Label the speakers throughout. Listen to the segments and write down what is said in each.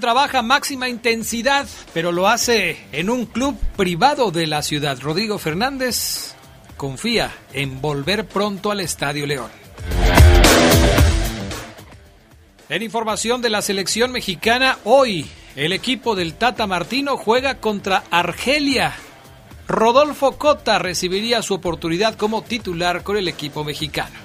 Speaker 1: Trabaja máxima intensidad, pero lo hace en un club privado de la ciudad. Rodrigo Fernández confía en volver pronto al Estadio León. En información de la selección mexicana, hoy el equipo del Tata Martino juega contra Argelia. Rodolfo Cota recibiría su oportunidad como titular con el equipo mexicano.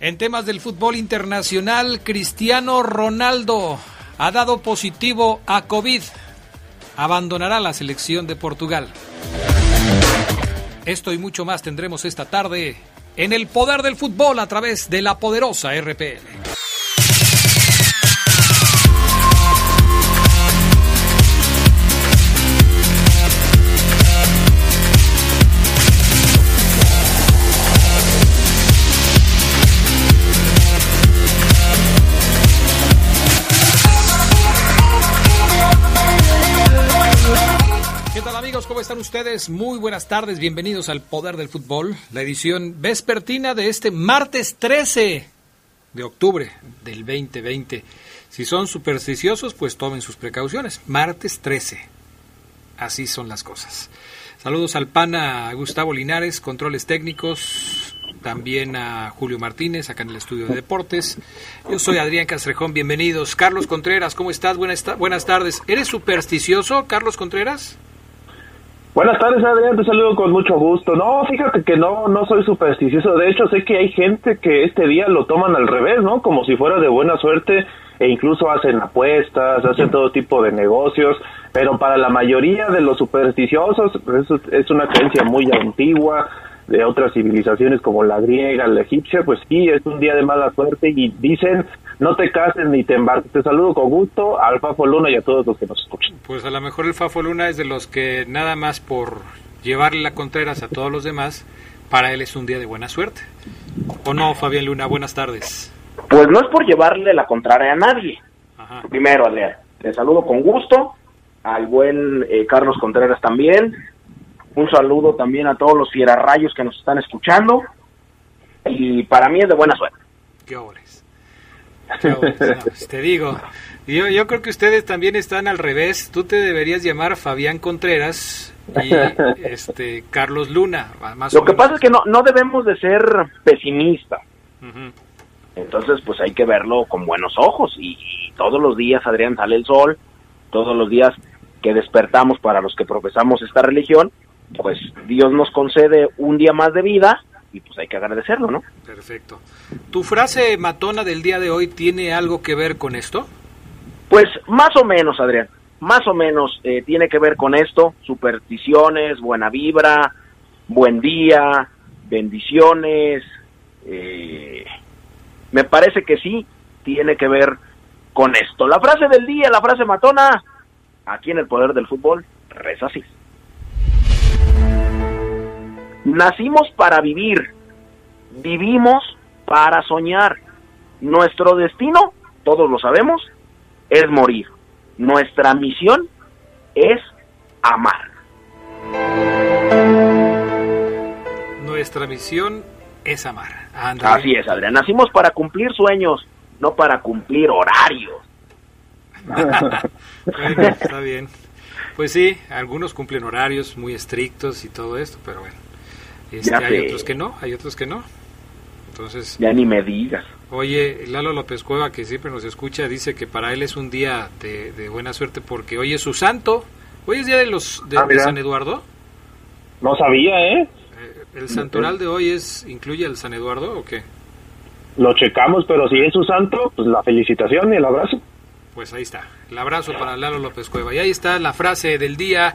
Speaker 1: En temas del fútbol internacional, Cristiano Ronaldo ha dado positivo a COVID. Abandonará la selección de Portugal. Esto y mucho más tendremos esta tarde en el poder del fútbol a través de la poderosa RPL. ¿Cómo están ustedes? Muy buenas tardes, bienvenidos al Poder del Fútbol, la edición vespertina de este martes 13 de octubre del 2020. Si son supersticiosos, pues tomen sus precauciones. Martes 13. Así son las cosas. Saludos al PAN a Gustavo Linares, controles técnicos, también a Julio Martínez, acá en el estudio de deportes. Yo soy Adrián Castrejón, bienvenidos. Carlos Contreras, ¿cómo estás? Buenas, buenas tardes. ¿Eres supersticioso, Carlos Contreras?
Speaker 2: Buenas tardes, Adrián, te saludo con mucho gusto. No, fíjate que no, no soy supersticioso. De hecho, sé que hay gente que este día lo toman al revés, ¿no? Como si fuera de buena suerte e incluso hacen apuestas, hacen todo tipo de negocios. Pero para la mayoría de los supersticiosos, eso es una creencia muy antigua de otras civilizaciones como la griega, la egipcia, pues sí, es un día de mala suerte y dicen no te cases ni te embarques. Te saludo con gusto al Fafo Luna y a todos los que nos escuchan.
Speaker 1: Pues a lo mejor el Fafo Luna es de los que nada más por llevarle la Contreras a todos los demás, para él es un día de buena suerte. ¿O no, Fabián Luna? Buenas tardes.
Speaker 3: Pues no es por llevarle la contraria a nadie. Ajá. Primero, Adrián, te saludo con gusto, al buen eh, Carlos Contreras también. Un saludo también a todos los fierarrayos que nos están escuchando. Y para mí es de buena suerte.
Speaker 1: Qué obres. Qué obres. No, pues te digo, yo, yo creo que ustedes también están al revés. Tú te deberías llamar Fabián Contreras y este Carlos Luna. Más
Speaker 3: Lo que pasa es que no, no debemos de ser pesimistas. Uh -huh. Entonces, pues hay que verlo con buenos ojos. Y, y, todos los días, Adrián, sale el sol. Todos los días que despertamos para los que profesamos esta religión, pues Dios nos concede un día más de vida y pues hay que agradecerlo, ¿no?
Speaker 1: Perfecto. ¿Tu frase matona del día de hoy tiene algo que ver con esto?
Speaker 3: Pues más o menos, Adrián. Más o menos eh, tiene que ver con esto, supersticiones, buena vibra, buen día, bendiciones. Eh, me parece que sí, tiene que ver con esto. La frase del día, la frase matona, aquí en el poder del fútbol, reza así. Nacimos para vivir, vivimos para soñar. Nuestro destino, todos lo sabemos, es morir. Nuestra misión es amar.
Speaker 1: Nuestra misión es amar.
Speaker 3: Así es, Adrián. Nacimos para cumplir sueños, no para cumplir horarios.
Speaker 1: bueno, está bien. Pues sí, algunos cumplen horarios muy estrictos y todo esto, pero bueno. Este, hay otros que no, hay otros que no. Entonces,
Speaker 3: ya ni me digas.
Speaker 1: Oye, Lalo López Cueva, que siempre nos escucha, dice que para él es un día de, de buena suerte porque hoy es su santo. Hoy es día de los de,
Speaker 2: Ah,
Speaker 1: de. San Eduardo.
Speaker 2: No sabía, ¿eh?
Speaker 1: Eh, ¿El santoral de hoy es incluye al San Eduardo o qué?
Speaker 2: Lo checamos, pero si es su santo, pues la felicitación y el abrazo.
Speaker 1: Pues ahí está. El abrazo para Lalo López Cueva. Y ahí está la frase del día,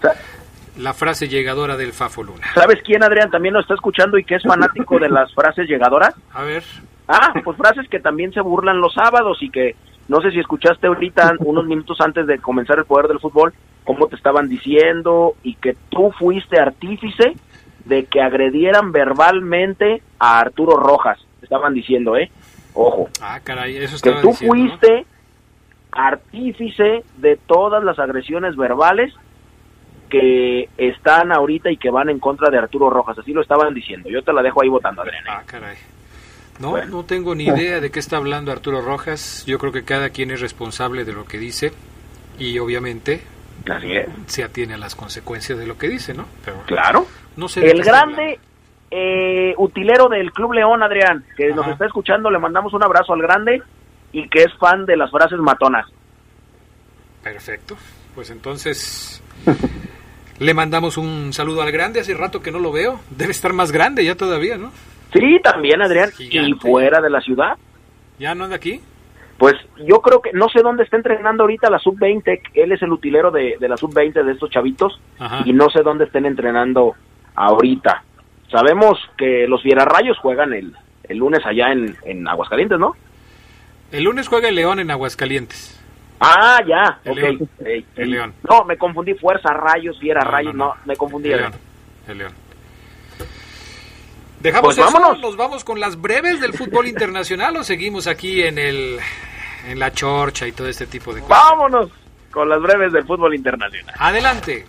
Speaker 1: la frase llegadora del Fafo Luna.
Speaker 3: ¿Sabes quién, Adrián, también lo está escuchando y que es fanático de las frases llegadoras?
Speaker 1: A ver,
Speaker 3: Ah, pues frases que también se burlan los sábados y que No sé si escuchaste ahorita, unos minutos antes de comenzar el poder del fútbol, cómo te estaban diciendo y que tú fuiste artífice de que agredieran verbalmente a Arturo Rojas. Te estaban diciendo, ¿eh? Ojo.
Speaker 1: Ah, caray, eso
Speaker 3: Que tú
Speaker 1: diciendo, ¿no?
Speaker 3: fuiste artífice de todas las agresiones verbales que están ahorita y que van en contra de Arturo Rojas. Así lo estaban diciendo. Yo te la dejo ahí votando, Adrián. ¿eh?
Speaker 1: Ah, caray. No,
Speaker 3: Bueno.
Speaker 1: no tengo ni idea de qué está hablando Arturo Rojas. Yo creo que cada quien es responsable de lo que dice y obviamente se atiene a las consecuencias de lo que dice, ¿no? Pero
Speaker 3: Claro.
Speaker 1: no sé
Speaker 3: El grande eh, utilero del Club León, Adrián, que nos está escuchando, le mandamos un abrazo al grande y que es fan de las frases matonas.
Speaker 1: Perfecto. Pues entonces le mandamos un saludo al grande. Hace rato que no lo veo. Debe estar más grande ya todavía, ¿no?
Speaker 3: Sí, también, Adrián.
Speaker 1: Gigante.
Speaker 3: Y fuera de la ciudad.
Speaker 1: ¿Ya no anda aquí?
Speaker 3: Pues yo creo que, no sé dónde está entrenando ahorita la sub-20, él es el utilero de, de la sub-20 de estos chavitos,
Speaker 1: Ajá.
Speaker 3: y no sé dónde estén entrenando ahorita. Sabemos que los Fierarrayos juegan el, el lunes allá en, en Aguascalientes, ¿no?
Speaker 1: El lunes juega el León en Aguascalientes.
Speaker 3: Ah, ya,
Speaker 1: El
Speaker 3: ok.
Speaker 1: León. El. León.
Speaker 3: No, me confundí, Fuerza Rayos, Fiera
Speaker 1: No,
Speaker 3: Rayos,
Speaker 1: no,
Speaker 3: no,
Speaker 1: no.
Speaker 3: me confundí.
Speaker 1: El León. El León. ¿Dejamos
Speaker 3: Pues
Speaker 1: eso?
Speaker 3: vámonos.
Speaker 1: ¿Nos vamos con las breves del fútbol internacional o seguimos aquí en el en la chorcha y todo este tipo de cosas?
Speaker 3: Vámonos con las breves del fútbol internacional.
Speaker 1: Adelante.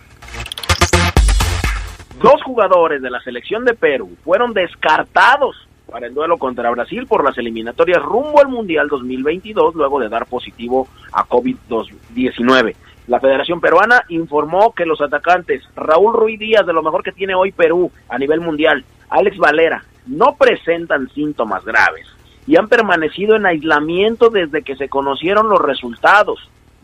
Speaker 3: Dos jugadores de la selección de Perú fueron descartados para el duelo contra Brasil por las eliminatorias rumbo al Mundial 2022 luego de dar positivo a COVID-19. La Federación Peruana informó que los atacantes Raúl Ruiz Díaz, de lo mejor que tiene hoy Perú a nivel mundial, Alex Valera, no presentan síntomas graves y han permanecido en aislamiento desde que se conocieron los resultados.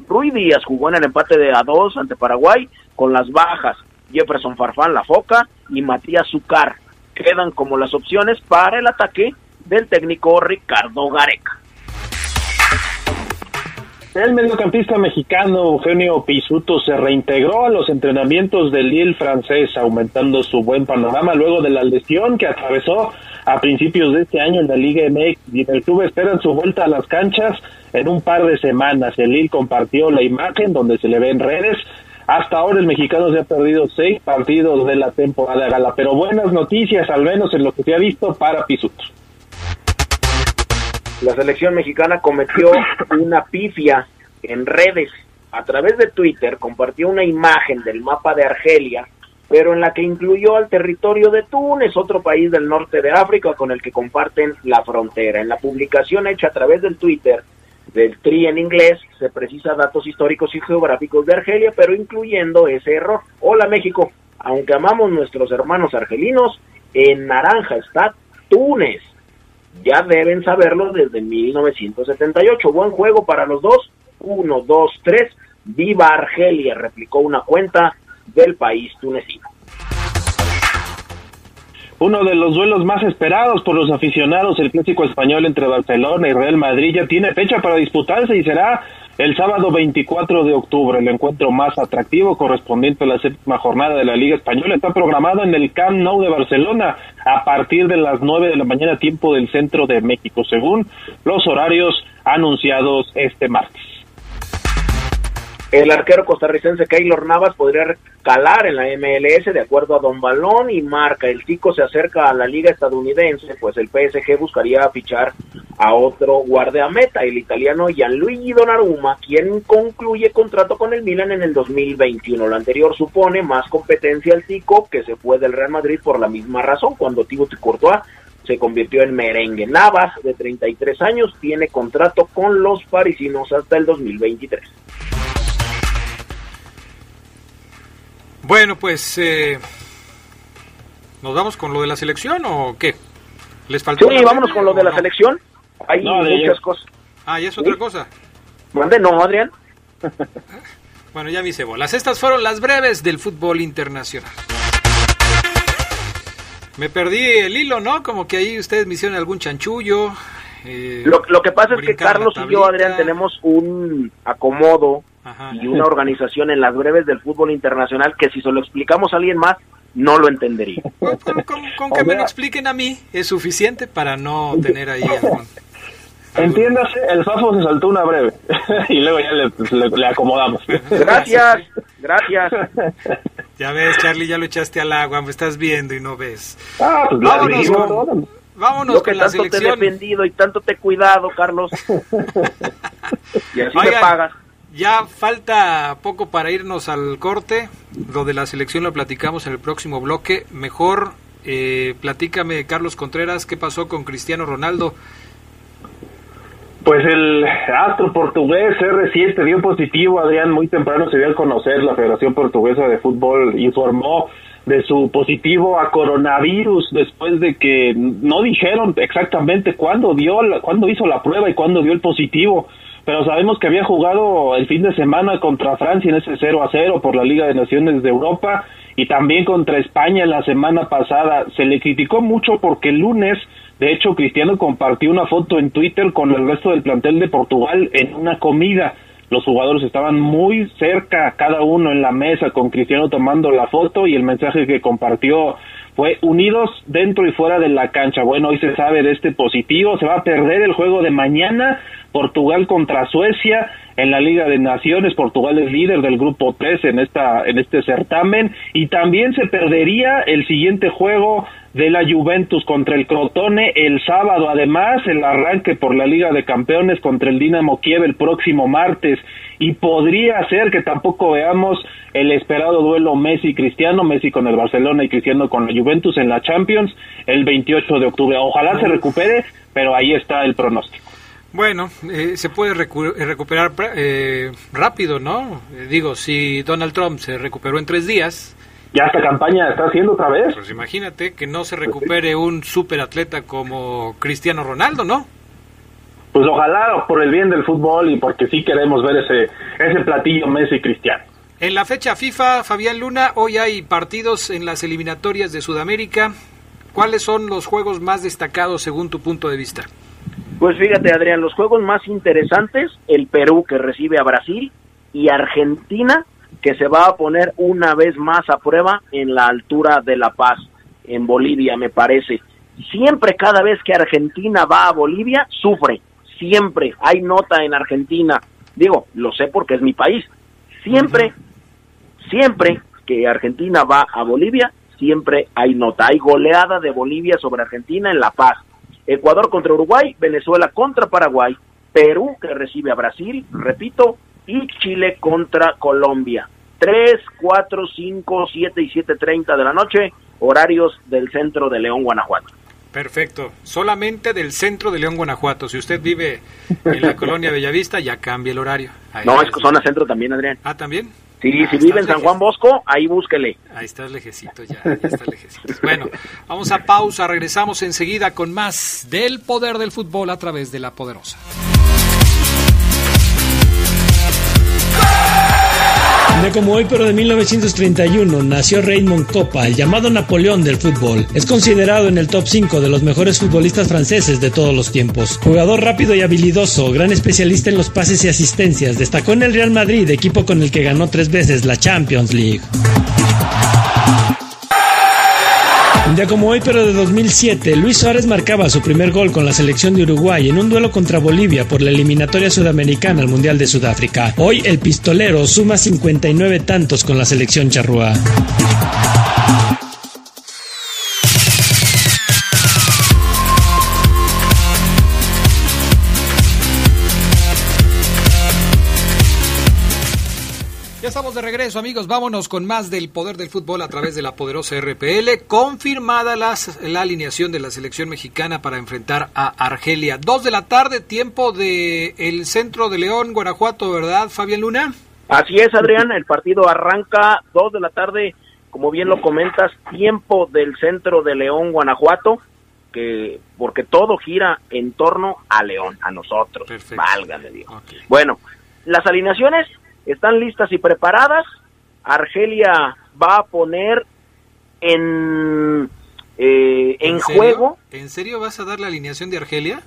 Speaker 3: Ruiz Díaz jugó en el empate de a 2 ante Paraguay con las bajas Jefferson Farfán La Foca y Matías Zucar. Quedan como las opciones para el ataque del técnico Ricardo Gareca.
Speaker 2: El mediocampista mexicano Eugenio Pisuto se reintegró a los entrenamientos del Lille francés, aumentando su buen panorama luego de la lesión que atravesó a principios de este año en la Liga MX. Y el club esperan su vuelta a las canchas en un par de semanas. El Lille compartió la imagen donde se le ve en redes. Hasta ahora el mexicano se ha perdido seis partidos de la temporada gala, pero buenas noticias, al menos en lo que se ha visto para Pisuto.
Speaker 3: La selección mexicana cometió una pifia en redes. A través de Twitter compartió una imagen del mapa de Argelia, pero en la que incluyó al territorio de Túnez, otro país del norte de África con el que comparten la frontera. En la publicación hecha a través del Twitter del TRI en inglés se precisa datos históricos y geográficos de Argelia, pero incluyendo ese error. Hola México, aunque amamos nuestros hermanos argelinos, en naranja está Túnez. Ya deben saberlo desde 1978. Buen juego para los dos. Uno, dos, tres. Viva Argelia, replicó una cuenta del país tunecino.
Speaker 2: Uno de los duelos más esperados por los aficionados, el clásico español entre Barcelona y Real Madrid, ya tiene fecha para disputarse y será el sábado 24 de octubre. El encuentro más atractivo correspondiente a la séptima jornada de la Liga Española está programado en el Camp Nou de Barcelona a partir de las 9 de la mañana tiempo del centro de México, según los horarios anunciados este martes.
Speaker 3: El arquero costarricense Keylor Navas podría calar en la MLS de acuerdo a Don Balón y marca. El Tico se acerca a la liga estadounidense, pues el PSG buscaría fichar a otro guardiameta, el italiano Gianluigi Donnarumma, quien concluye contrato con el Milan en el 2021. Lo anterior supone más competencia al Tico, que se fue del Real Madrid por la misma razón, cuando Thibaut Courtois se convirtió en merengue. Navas, de 33 años, tiene contrato con los parisinos hasta el 2023.
Speaker 1: Bueno, pues eh, nos vamos con lo de la selección o qué? ¿Les faltó?
Speaker 3: Sí, vámonos con lo de la
Speaker 1: no?
Speaker 3: selección. Hay
Speaker 2: No,
Speaker 3: muchas cosas.
Speaker 1: Ah, ya es otra
Speaker 3: Sí.
Speaker 1: cosa.
Speaker 3: Mande, no, Adrián.
Speaker 1: Bueno, ya me hice bolas. Estas fueron las breves del fútbol internacional. Me perdí el hilo, ¿no? Como que ahí ustedes me hicieron algún chanchullo. eh,
Speaker 3: Lo, lo que pasa es que Carlos y yo. Adrián, tenemos un acomodo
Speaker 1: Ajá.
Speaker 3: y una organización en las breves del fútbol internacional que si se lo explicamos a alguien más, no lo entendería.
Speaker 1: Con, con- con que me lo expliquen a mí es suficiente para no tener ahí algún...
Speaker 2: Entiéndase, el Fafo se saltó una breve y luego ya le, le, acomodamos.
Speaker 3: Gracias, gracias.
Speaker 1: Ya ves, Charlie, ya lo echaste al agua, me estás viendo y no ves.
Speaker 2: Ah, pues vámonos con,
Speaker 1: vámonos
Speaker 3: que
Speaker 1: con la
Speaker 3: tanto
Speaker 1: selección.
Speaker 3: te he defendido y tanto te he cuidado, Carlos. y así me
Speaker 1: Oigan,
Speaker 3: pagas.
Speaker 1: Ya falta poco para irnos al corte. Lo de la selección lo platicamos en el próximo bloque. Mejor eh, platícame, Carlos Contreras, qué pasó con Cristiano Ronaldo.
Speaker 2: Pues el astro portugués R7 dio positivo, Adrián, muy temprano se dio a conocer la Federación Portuguesa de Fútbol informó de su positivo a coronavirus después de que no dijeron exactamente cuándo dio cuándo hizo la prueba y cuándo dio el positivo, pero sabemos que había jugado el fin de semana contra Francia en ese 0 a 0 por la Liga de Naciones de Europa y también contra España la semana pasada. Se le criticó mucho porque el lunes de hecho, Cristiano compartió una foto en Twitter con el resto del plantel de Portugal en una comida. Los jugadores estaban muy cerca, cada uno en la mesa, con Cristiano tomando la foto y el mensaje que compartió fue unidos dentro y fuera de la cancha. Bueno, hoy se sabe de este positivo, se va a perder el juego de mañana, Portugal contra Suecia en la Liga de Naciones, Portugal es líder del grupo 3 en esta en este certamen y también se perdería el siguiente juego de la Juventus contra el Crotone el sábado, además el arranque por la Liga de Campeones contra el Dinamo Kiev el próximo martes y podría ser que tampoco veamos el esperado duelo Messi-Cristiano, Messi con el Barcelona y Cristiano con la Juventus en la Champions el 28 de octubre. Ojalá se recupere, pero ahí está el pronóstico.
Speaker 1: Bueno, eh, se puede recu- eh, recuperar eh, rápido, ¿no? Eh, digo, si Donald Trump se recuperó en tres días,
Speaker 2: Ya esta campaña está haciendo otra vez.
Speaker 1: pues imagínate que no se recupere un superatleta como Cristiano Ronaldo, ¿no?
Speaker 2: Pues ojalá por el bien del fútbol y porque sí queremos ver ese ese platillo Messi-Cristiano.
Speaker 1: En la fecha FIFA, Fabián Luna, hoy hay partidos en las eliminatorias de Sudamérica. ¿Cuáles son los juegos más destacados según tu punto de vista?
Speaker 3: Pues fíjate, Adrián, los juegos más interesantes, el Perú que recibe a Brasil y Argentina que se va a poner una vez más a prueba en la altura de La Paz, en Bolivia, me parece. Siempre, cada vez que Argentina va a Bolivia, sufre. Siempre hay nota en Argentina. Digo, lo sé porque es mi país. Siempre, siempre que Argentina va a Bolivia, siempre hay nota. Hay goleada de Bolivia sobre Argentina en La Paz. Ecuador contra Uruguay, Venezuela contra Paraguay, Perú que recibe a Brasil, repito, y Chile contra Colombia. 3, 4, 5, 7 y 7.30 de la noche, horarios del centro de León, Guanajuato.
Speaker 1: Perfecto. Solamente del centro de León, Guanajuato. Si usted vive en la colonia Bellavista, ya cambia el horario. Ahí
Speaker 3: No, es zona centro también, Adrián.
Speaker 1: Ah, ¿también?
Speaker 3: Sí,
Speaker 1: Ah,
Speaker 3: si vive en San Juan Bosco, ahí búsquele.
Speaker 1: Ahí estás lejecito ya, ya estás lejecito. Bueno, vamos a pausa, regresamos enseguida con más del poder del fútbol a través de la poderosa.
Speaker 4: Como hoy, pero de 1931, nació Raymond Coppa, el llamado Napoleón del fútbol. Es considerado en el top 5 de los mejores futbolistas franceses de todos los tiempos. Jugador rápido y habilidoso, gran especialista en los pases y asistencias, destacó en el Real Madrid, equipo con el que ganó tres veces la Champions League. Un día como hoy, pero de 2007, Luis Suárez marcaba su primer gol con la selección de Uruguay en un duelo contra Bolivia por la eliminatoria sudamericana al Mundial de Sudáfrica. Hoy el pistolero suma 59 tantos con la selección charrúa.
Speaker 1: Estamos de regreso, amigos. Vámonos con más del poder del fútbol a través de la poderosa RPL. Confirmada las- la alineación de la selección mexicana para enfrentar a Argelia. Dos de la tarde, tiempo de el centro de León, Guanajuato, ¿verdad, Fabián Luna?
Speaker 3: Así es, Adrián, el partido arranca 2 de la tarde, como bien lo comentas, tiempo del centro de León, Guanajuato, que porque todo gira en torno a León, a nosotros.
Speaker 1: Perfecto.
Speaker 3: Válgame Dios. Bueno, las alineaciones están listas y preparadas. Argelia va a poner en eh, en, juego,
Speaker 1: ¿En serio vas a dar la alineación de Argelia?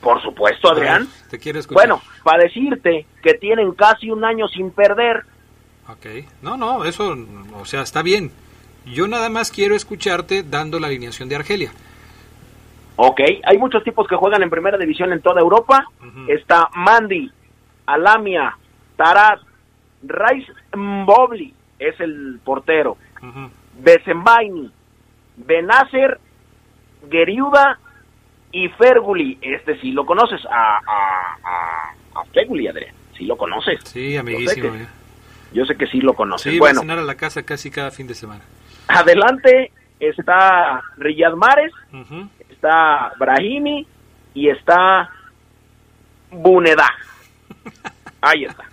Speaker 3: por supuesto, Adrián.
Speaker 1: Ver, te quiero escuchar.
Speaker 3: Bueno, para decirte que tienen casi un año sin perder,
Speaker 1: Ok. No, no, eso, o sea, está bien. Yo nada más quiero escucharte dando la alineación de Argelia.
Speaker 3: Ok, hay muchos tipos que juegan en primera división en toda Europa. Está Mandy, Alamia, Tarat, Rice Mbobli, es el portero. Uh Besembaini, Benacer, Geriuda y Ferguli. Este sí lo conoces, a, a, a, Ferguli, Adrián. Sí lo conoces.
Speaker 1: Sí, amiguísimo.
Speaker 3: Yo sé que, sí lo conoces.
Speaker 1: Sí, bueno, a cenar a la casa casi cada fin de semana.
Speaker 3: Adelante está Riyad Mares, está Brahimi y está Buneda. Ahí está,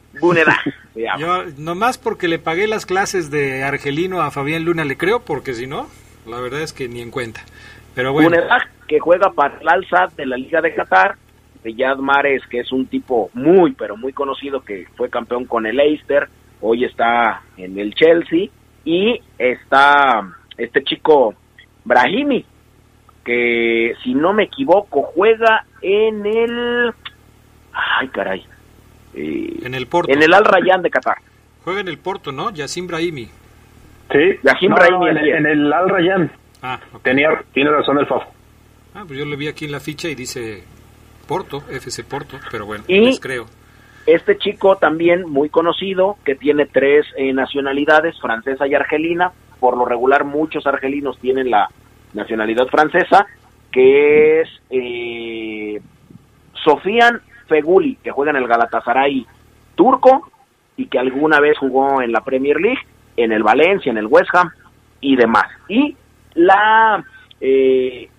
Speaker 3: Buneda.
Speaker 1: Yo nomás porque le pagué las clases de argelino a Fabián Luna le creo, porque si no, la verdad es que ni en cuenta. Pero bueno.
Speaker 3: Que juega para el Alza de la Liga de Qatar, Riyad Mares, que es un tipo muy, pero muy conocido, que fue campeón con el Leicester, hoy está en el Chelsea, y está este chico Brahimi, que si no me equivoco juega en el... Ay, caray.
Speaker 1: Eh, en el Porto.
Speaker 3: En el Al Rayyan de Qatar.
Speaker 1: Juega en el Porto, ¿no? Yacine Brahimi.
Speaker 2: Sí, Yacine Brahimi. En, el Al Rayyan. Ah, Tenía, tiene razón el Fafo.
Speaker 1: Ah, pues yo lo vi aquí en la ficha y dice Porto, FC Porto, pero bueno, les creo.
Speaker 3: Este chico también muy conocido, que tiene tres eh, nacionalidades, francesa y argelina, por lo regular muchos argelinos tienen la nacionalidad francesa, que es eh, Sofian Feguli, que juega en el Galatasaray turco y que alguna vez jugó en la Premier League, en el Valencia, en el West Ham y demás. Y la eh,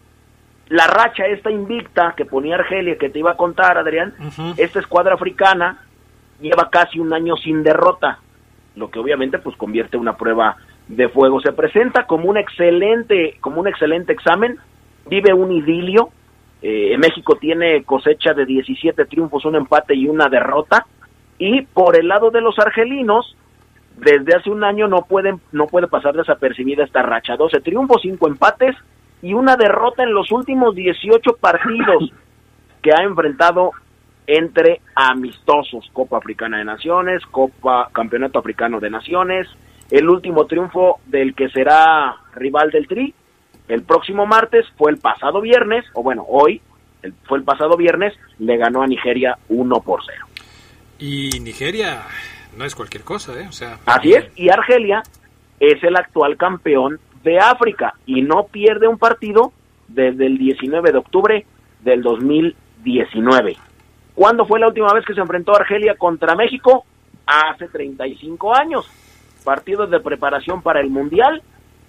Speaker 3: la racha esta invicta que ponía Argelia, que te iba a contar, Adrián, esta escuadra africana lleva casi un año sin derrota, lo que obviamente pues convierte una prueba de fuego. Se presenta como un excelente, como un excelente examen, vive un idilio. Eh, México tiene cosecha de 17 triunfos, un empate y una derrota. Y por el lado de los argelinos, desde hace un año no pueden, no puede pasar desapercibida esta racha. 12 triunfos, 5 empates y una derrota en los últimos 18 partidos que ha enfrentado entre amistosos, Copa Africana de Naciones, Copa Campeonato Africano de Naciones, el último triunfo del que será rival del Tri el próximo martes fue el pasado viernes, o bueno, hoy fue el pasado viernes, le ganó a Nigeria 1 por 0.
Speaker 1: Y Nigeria no es cualquier cosa, ¿eh? O sea,
Speaker 3: Así es, y Argelia es el actual campeón de África y no pierde un partido desde el 19 de octubre del 2019. ¿Cuándo fue la última vez que se enfrentó Argelia contra México? Hace 35 años partidos de preparación para el Mundial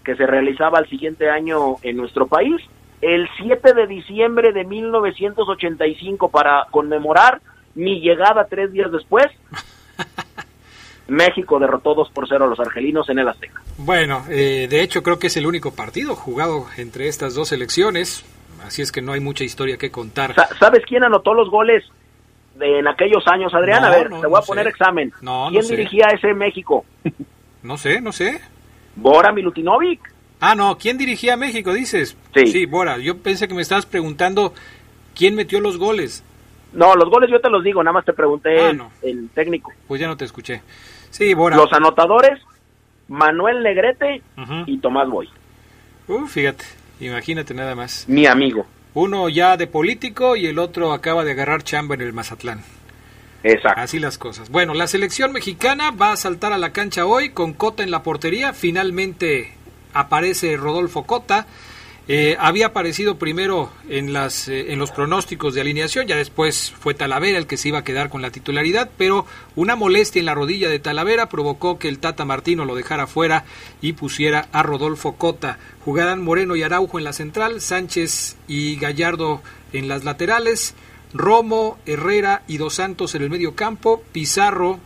Speaker 3: que se realizaba el siguiente año en nuestro país. El 7 de diciembre de 1985 para conmemorar mi llegada tres días después. México derrotó 2 por 0 a los argelinos en el Azteca.
Speaker 1: Bueno, eh, de hecho creo que es el único partido jugado entre estas dos elecciones, así es que no hay mucha historia que contar.
Speaker 3: ¿Sabes quién anotó los goles de, en aquellos años, Adrián? a ver, te voy a poner examen. ¿Quién dirigía ese México?
Speaker 1: No sé, no sé.
Speaker 3: Bora Milutinovic.
Speaker 1: Ah, no, ¿quién dirigía a México, dices? Sí. Sí, Bora. Yo pensé que me estabas preguntando quién metió los goles.
Speaker 3: No, los goles yo te los digo, nada más te pregunté ah, el, técnico.
Speaker 1: Pues ya no te escuché. Sí, Bora.
Speaker 3: Los anotadores, Manuel Negrete y Tomás Boy.
Speaker 1: Uh, fíjate, imagínate nada más.
Speaker 3: Mi amigo.
Speaker 1: Uno ya de político y el otro acaba de agarrar chamba en el Mazatlán.
Speaker 3: Exacto.
Speaker 1: Así las cosas. Bueno, la selección mexicana va a saltar a la cancha hoy con Cota en la portería. Finalmente aparece Rodolfo Cota. Eh, había aparecido primero en, las, eh, en los pronósticos de alineación, ya después fue Talavera el que se iba a quedar con la titularidad, pero una molestia en la rodilla de Talavera provocó que el Tata Martino lo dejara fuera y pusiera a Rodolfo Cota. Jugarán Moreno y Araujo en la central, Sánchez y Gallardo en las laterales. Romo, Herrera y Dos Santos en el medio campo, Pizarro,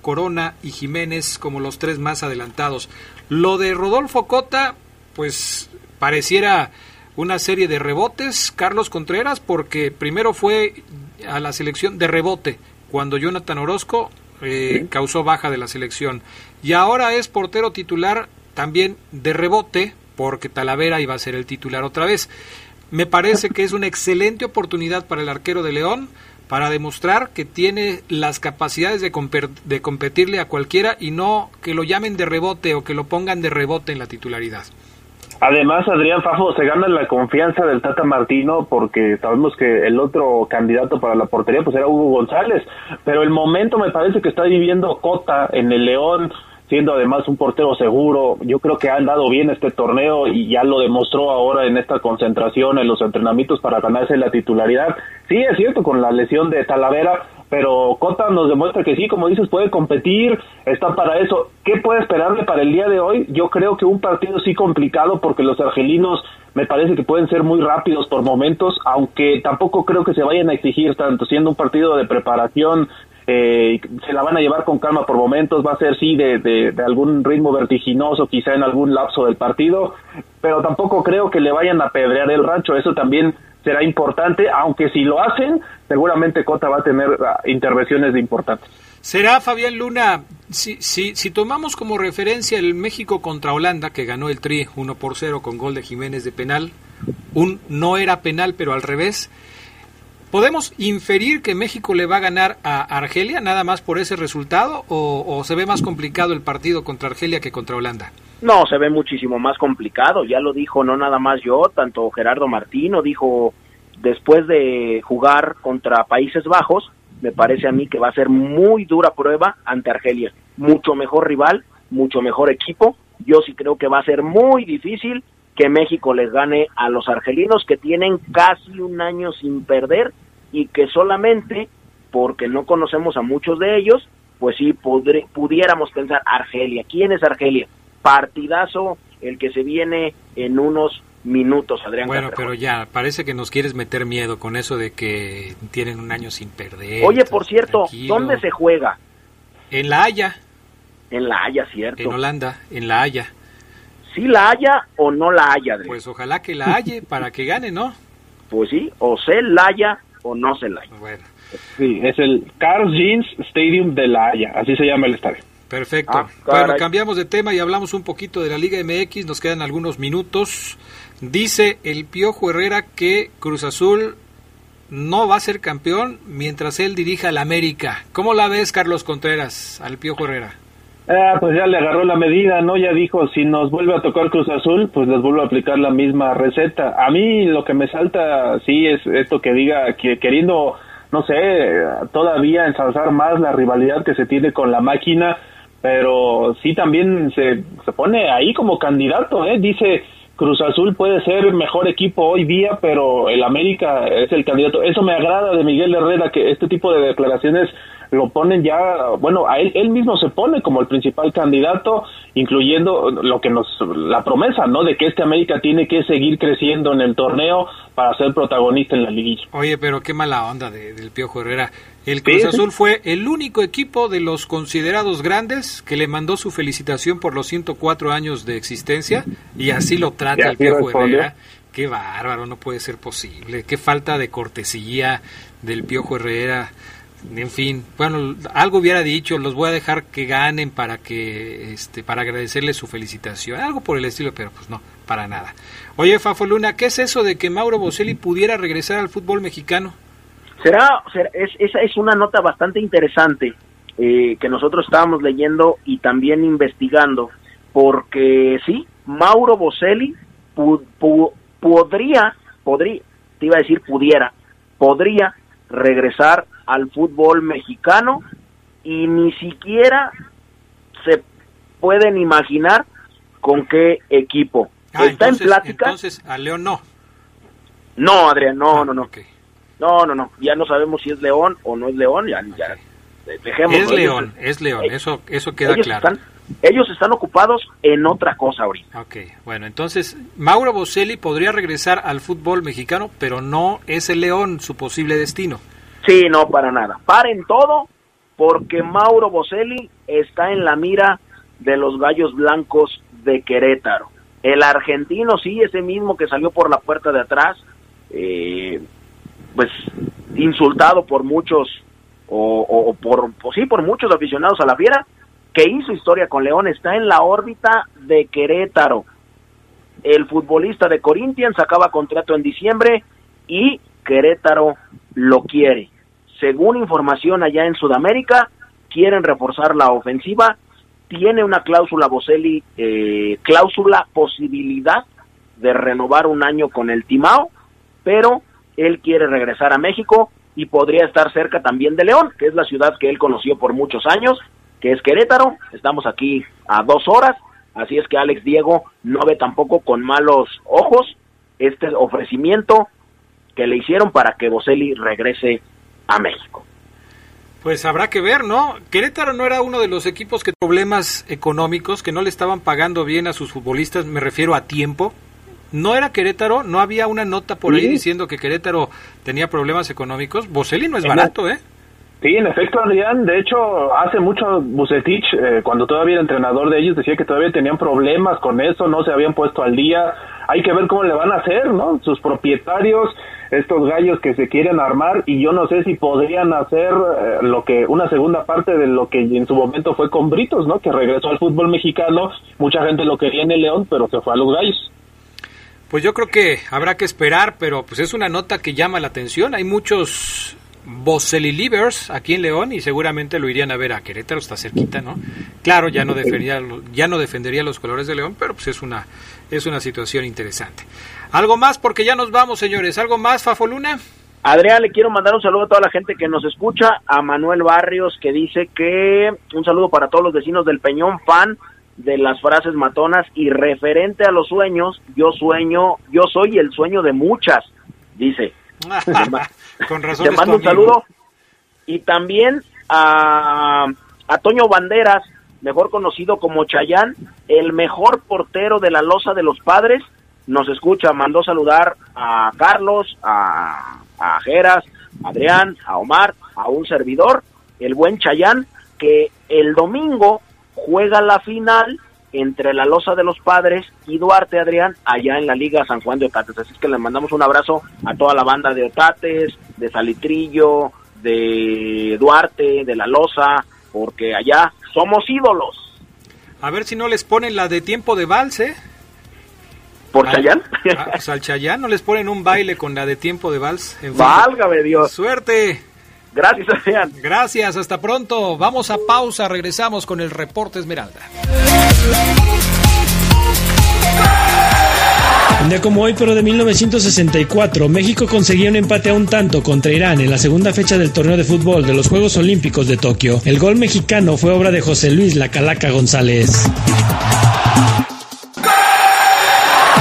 Speaker 1: Corona y Jiménez como los tres más adelantados. Lo de Rodolfo Cota, pues pareciera una serie de rebotes, Carlos Contreras, porque primero fue a la selección de rebote, cuando Jonathan Orozco eh, causó baja de la selección. Y ahora es portero titular también de rebote, porque Talavera iba a ser el titular otra vez. Me parece que es una excelente oportunidad para el arquero de León para demostrar que tiene las capacidades de, competirle a cualquiera y no que lo llamen de rebote o que lo pongan de rebote en la titularidad.
Speaker 2: Además, Adrián Fafo se gana la confianza del Tata Martino porque sabemos que el otro candidato para la portería pues era Hugo González, pero el momento me parece que está viviendo Cota en el León, siendo además un portero seguro. Yo creo que ha andado bien este torneo y ya lo demostró ahora en esta concentración, en los entrenamientos para ganarse la titularidad. Sí, es cierto, con la lesión de Talavera, pero Cota nos demuestra que sí, como dices, puede competir, está para eso. ¿Qué puede esperarle para el día de hoy? Yo creo que un partido sí complicado porque los argelinos me parece que pueden ser muy rápidos por momentos, aunque tampoco creo que se vayan a exigir tanto, siendo un partido de preparación, eh, se la van a llevar con calma por momentos, va a ser sí de, de, algún ritmo vertiginoso quizá en algún lapso del partido, pero tampoco creo que le vayan a pedrear el rancho, eso también será importante, aunque si lo hacen, seguramente Cota va a tener uh, intervenciones importantes.
Speaker 1: Será Fabián Luna, si, si, si tomamos como referencia el México contra Holanda, que ganó el Tri 1 por 0 con gol de Jiménez de penal, un no era penal, pero al revés, ¿podemos inferir que México le va a ganar a Argelia nada más por ese resultado o, se ve más complicado el partido contra Argelia que contra Holanda?
Speaker 3: No, se ve muchísimo más complicado, ya lo dijo no nada más yo, tanto Gerardo Martino dijo después de jugar contra Países Bajos, me parece a mí que va a ser muy dura prueba ante Argelia, mucho mejor rival, mucho mejor equipo, yo sí creo que va a ser muy difícil que México les gane a los argelinos que tienen casi un año sin perder y que solamente porque no conocemos a muchos de ellos, pues sí pudiéramos pensar Argelia, ¿quién es Argelia? partidazo el que se viene en unos minutos, Adrián.
Speaker 1: Bueno, Castrejón. pero ya, parece que nos quieres meter miedo con eso de que tienen un año sin perder.
Speaker 3: Oye, por cierto, tranquilo. ¿dónde se juega?
Speaker 1: En La Haya.
Speaker 3: En La Haya, cierto.
Speaker 1: En Holanda, en La Haya.
Speaker 3: ¿Sí la haya o no la haya? Adrián?
Speaker 1: Pues ojalá que la haya para que gane, ¿no?
Speaker 3: Pues sí, o se la haya o no se la haya.
Speaker 1: Bueno.
Speaker 2: Sí, es el Carl Jeans Stadium de La Haya, así se llama el estadio.
Speaker 1: Perfecto. Ah, bueno, cambiamos de tema y hablamos un poquito de la Liga MX. Nos quedan algunos minutos. Dice el Piojo Herrera que Cruz Azul no va a ser campeón mientras él dirija al América. ¿Cómo la ves, Carlos Contreras, al Piojo Herrera?
Speaker 2: Ah, pues ya le agarró la medida, ¿no? Ya dijo, si nos vuelve a tocar Cruz Azul, pues les vuelvo a aplicar la misma receta. A mí lo que me salta, sí, es esto que diga, que queriendo, no sé, todavía ensalzar más la rivalidad que se tiene con la máquina, pero sí también se, se pone ahí como candidato, ¿eh? Dice, Cruz Azul puede ser mejor equipo hoy día, pero el América es el candidato. Eso me agrada de Miguel Herrera, que este tipo de declaraciones lo ponen ya, bueno, a él, él mismo se pone como el principal candidato, incluyendo lo que nos, la promesa, ¿no? De que este América tiene que seguir creciendo en el torneo para ser protagonista en la liguilla.
Speaker 1: Oye, pero qué mala onda de, del Piojo Herrera. El Cruz Azul fue el único equipo de los considerados grandes que le mandó su felicitación por los 104 años de existencia y así lo trata el Piojo. Herrera. Qué bárbaro, no puede ser posible. Qué falta de cortesía del Piojo Herrera. En fin, bueno, algo hubiera dicho, los voy a dejar que ganen para que este para agradecerles su felicitación, algo por el estilo, pero pues no, para nada. Oye, Fafo Luna, ¿qué es eso de que Mauro Boselli pudiera regresar al fútbol mexicano?
Speaker 3: Será, será es, esa es una nota bastante interesante eh, que nosotros estábamos leyendo y también investigando, porque sí, Mauro Boselli pu, pu, podría, podría, te iba a decir pudiera, podría regresar al fútbol mexicano y ni siquiera se pueden imaginar con qué equipo.
Speaker 1: Ah,
Speaker 3: Está
Speaker 1: entonces,
Speaker 3: en plática.
Speaker 1: Entonces, a León no.
Speaker 3: No, Adrián, no,
Speaker 1: Ah,
Speaker 3: no, no.
Speaker 1: okay.
Speaker 3: No, no, no. Ya no sabemos si es León o no es León. Ya, ya dejemos.
Speaker 1: Es León, es León. Eso, eso queda
Speaker 3: ellos
Speaker 1: claro.
Speaker 3: Están, ellos están ocupados en otra cosa ahorita.
Speaker 1: Ok, bueno, entonces Mauro Boselli podría regresar al fútbol mexicano, pero no es el León su posible destino.
Speaker 3: Sí, no, para nada. Paren todo porque Mauro Boselli está en la mira de los Gallos Blancos de Querétaro. El argentino, sí, ese mismo que salió por la puerta de atrás, eh, pues insultado por muchos, o, por, o sí, por muchos aficionados a la fiera, que hizo historia con León, está en la órbita de Querétaro. El futbolista de Corinthians acaba contrato en diciembre y Querétaro lo quiere. Según información allá en Sudamérica, quieren reforzar la ofensiva. Tiene una cláusula Boselli, eh, cláusula posibilidad de renovar un año con el Timao, pero él quiere regresar a México y podría estar cerca también de León, que es la ciudad que él conoció por muchos años, que es Querétaro. Estamos aquí a dos horas, así es que Alex Diego no ve tampoco con malos ojos este ofrecimiento que le hicieron para que Boselli regrese a México.
Speaker 1: Pues habrá que ver, ¿no? Querétaro no era uno de los equipos que problemas económicos, que no le estaban pagando bien a sus futbolistas, me refiero a tiempo. No era Querétaro, no había una nota por ahí diciendo que Querétaro tenía problemas económicos. Boselli no es barato, ¿eh?
Speaker 2: Sí, en efecto, Adrián. De hecho, hace mucho Bucetich, eh, cuando todavía era entrenador de ellos, decía que todavía tenían problemas con eso, no se habían puesto al día. Hay que ver cómo le van a hacer, ¿no? Sus propietarios, estos gallos que se quieren armar, y yo no sé si podrían hacer eh, lo que, una segunda parte de lo que en su momento fue con Britos, ¿no? Que regresó al fútbol mexicano. Mucha gente lo quería en el León, pero se fue a los gallos.
Speaker 1: Pues yo creo que habrá que esperar, pero pues es una nota que llama la atención. Hay muchos Boselli Livers aquí en León y seguramente lo irían a ver a Querétaro, está cerquita, ¿no? Claro, ya no defendería, ya no defendería los colores de León, pero pues es una, es una situación interesante. ¿Algo más? Porque ya nos vamos, señores. ¿Algo más, Fafoluna?
Speaker 3: Adrián, le quiero mandar un saludo a toda la gente que nos escucha, a Manuel Barrios que dice que un saludo para todos los vecinos del Peñón, fan de las frases matonas y referente a los sueños, yo sueño, yo soy el sueño de muchas, dice.
Speaker 1: Con razón.
Speaker 3: Te mando un saludo. Y también a, a Toño Banderas, mejor conocido como Chayán, el mejor portero de la losa de los padres, nos escucha, mandó saludar a Carlos, a, a Jeras, a Adrián, a Omar, a un servidor, el buen Chayán, que el domingo juega la final entre la Loza de los Padres y Duarte Adrián allá en la Liga San Juan de Otates. Así que le mandamos un abrazo a toda la banda de Otates, de Salitrillo, de Duarte, de la Loza, porque allá somos ídolos.
Speaker 1: A ver si no les ponen la de tiempo de vals, ¿eh?
Speaker 3: ¿Por Chayán?
Speaker 1: Ah, pues al Chayán no les ponen un baile con la de tiempo de vals.
Speaker 3: En Válgame Dios.
Speaker 1: Suerte.
Speaker 3: Gracias, Adrián.
Speaker 1: Gracias, hasta pronto. Vamos a pausa, regresamos con el reporte Esmeralda.
Speaker 4: Un día como hoy, pero de 1964, México conseguía un empate a un tanto contra Irán en la segunda fecha del torneo de fútbol de los Juegos Olímpicos de Tokio. El gol mexicano fue obra de José Luis La Calaca González.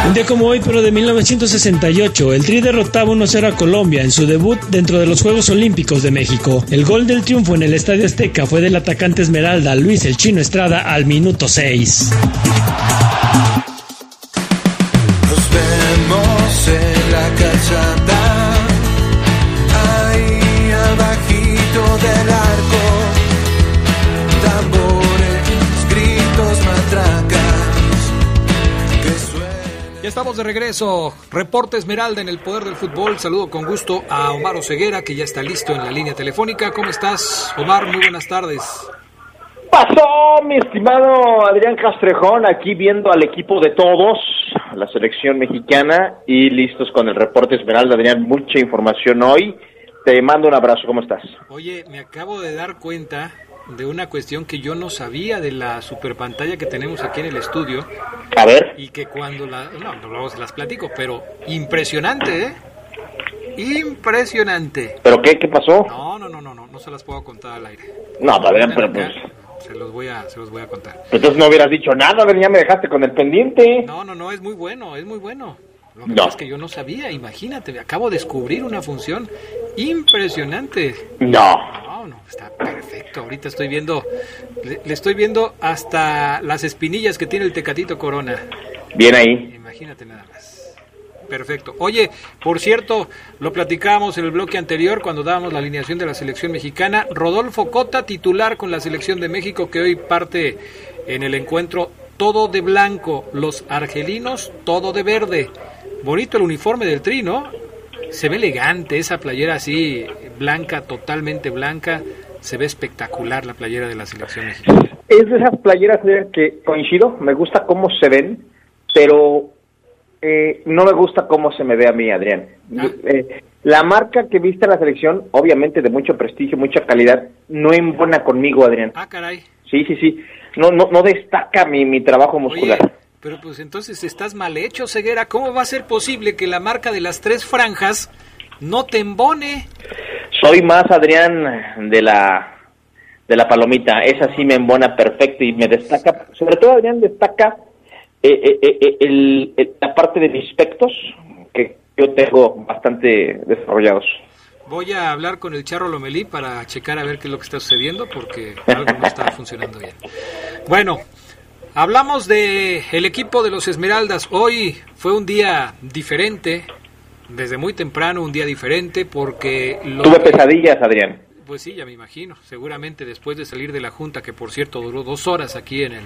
Speaker 4: Un día como hoy, pero de 1968, el Tri derrotaba 1-0 a Colombia en su debut dentro de los Juegos Olímpicos de México. El gol del triunfo en el Estadio Azteca fue del atacante Esmeralda Luis El Chino Estrada al minuto 6.
Speaker 1: Estamos de regreso. Reporte Esmeralda en el poder del fútbol. Saludo con gusto a Omar Oseguera, que ya está listo en la línea telefónica. ¿Cómo estás, Omar? Muy buenas tardes.
Speaker 5: Pasó, mi estimado Adrián Castrejón, aquí viendo al equipo de todos, la selección mexicana, y listos con el reporte Esmeralda. Adrián, mucha información hoy. Te mando un abrazo, ¿cómo estás?
Speaker 1: Oye, me acabo de dar cuenta de una cuestión que yo no sabía de la super pantalla que tenemos aquí en el estudio
Speaker 5: A ver.
Speaker 1: y que cuando la... No, no las platico, pero impresionante, ¿eh? Impresionante.
Speaker 5: ¿Pero qué? ¿Qué pasó?
Speaker 1: No, no, no, no, no, no se las puedo contar al aire.
Speaker 5: No, Adrián, pero
Speaker 1: Acá,
Speaker 5: pues...
Speaker 1: Se los voy a, se los voy a contar.
Speaker 5: Entonces no hubieras dicho nada, Adrián, ya me dejaste con el pendiente.
Speaker 1: No, no, no, es muy bueno, es muy bueno. Lo que
Speaker 5: No.
Speaker 1: pasa es que yo no sabía, imagínate, acabo de descubrir una función impresionante.
Speaker 5: No.
Speaker 1: No, no, está perfecto. Ahorita estoy viendo, le, le estoy viendo hasta las espinillas que tiene el Tecatito Corona.
Speaker 5: Bien ahí.
Speaker 1: Imagínate nada más. Perfecto. Oye, por cierto, lo platicábamos en el bloque anterior cuando dábamos la alineación de la selección mexicana. Rodolfo Cota, titular con la selección de México, que hoy parte en el encuentro todo de blanco. Los argelinos, todo de verde. Bonito el uniforme del tri, ¿no? Se ve elegante esa playera así, blanca, totalmente blanca. Se ve espectacular la playera de la selección mexicana.
Speaker 5: Es de esas playeras que coincido, me gusta cómo se ven, pero eh, no me gusta cómo se me ve a mí, Adrián.
Speaker 1: Ah.
Speaker 5: Eh, la marca que viste en la selección, obviamente de mucho prestigio, mucha calidad, no embona conmigo, Adrián.
Speaker 1: Ah, caray.
Speaker 5: Sí, sí, sí. No, no, no destaca mi, mi trabajo muscular.
Speaker 1: Oye, Pero pues entonces estás mal hecho, Ceguera. ¿Cómo va a ser posible que la marca de las tres franjas no te embone?
Speaker 5: Soy más Adrián de la de la palomita. Esa sí me embona perfecto y me destaca. Sobre todo Adrián destaca eh, eh, eh, el- el- la parte de mis pectos que yo tengo bastante desarrollados.
Speaker 1: Voy a hablar con el Charro Lomelí para checar a ver qué es lo que está sucediendo porque algo no está funcionando bien. Bueno, hablamos de el equipo de los Esmeraldas. Hoy fue un día diferente, desde muy temprano un día diferente porque lo
Speaker 5: Tuve pesadillas, Adrián.
Speaker 1: Pues sí, ya me imagino. Seguramente después de salir de la junta, que por cierto duró dos horas aquí en el,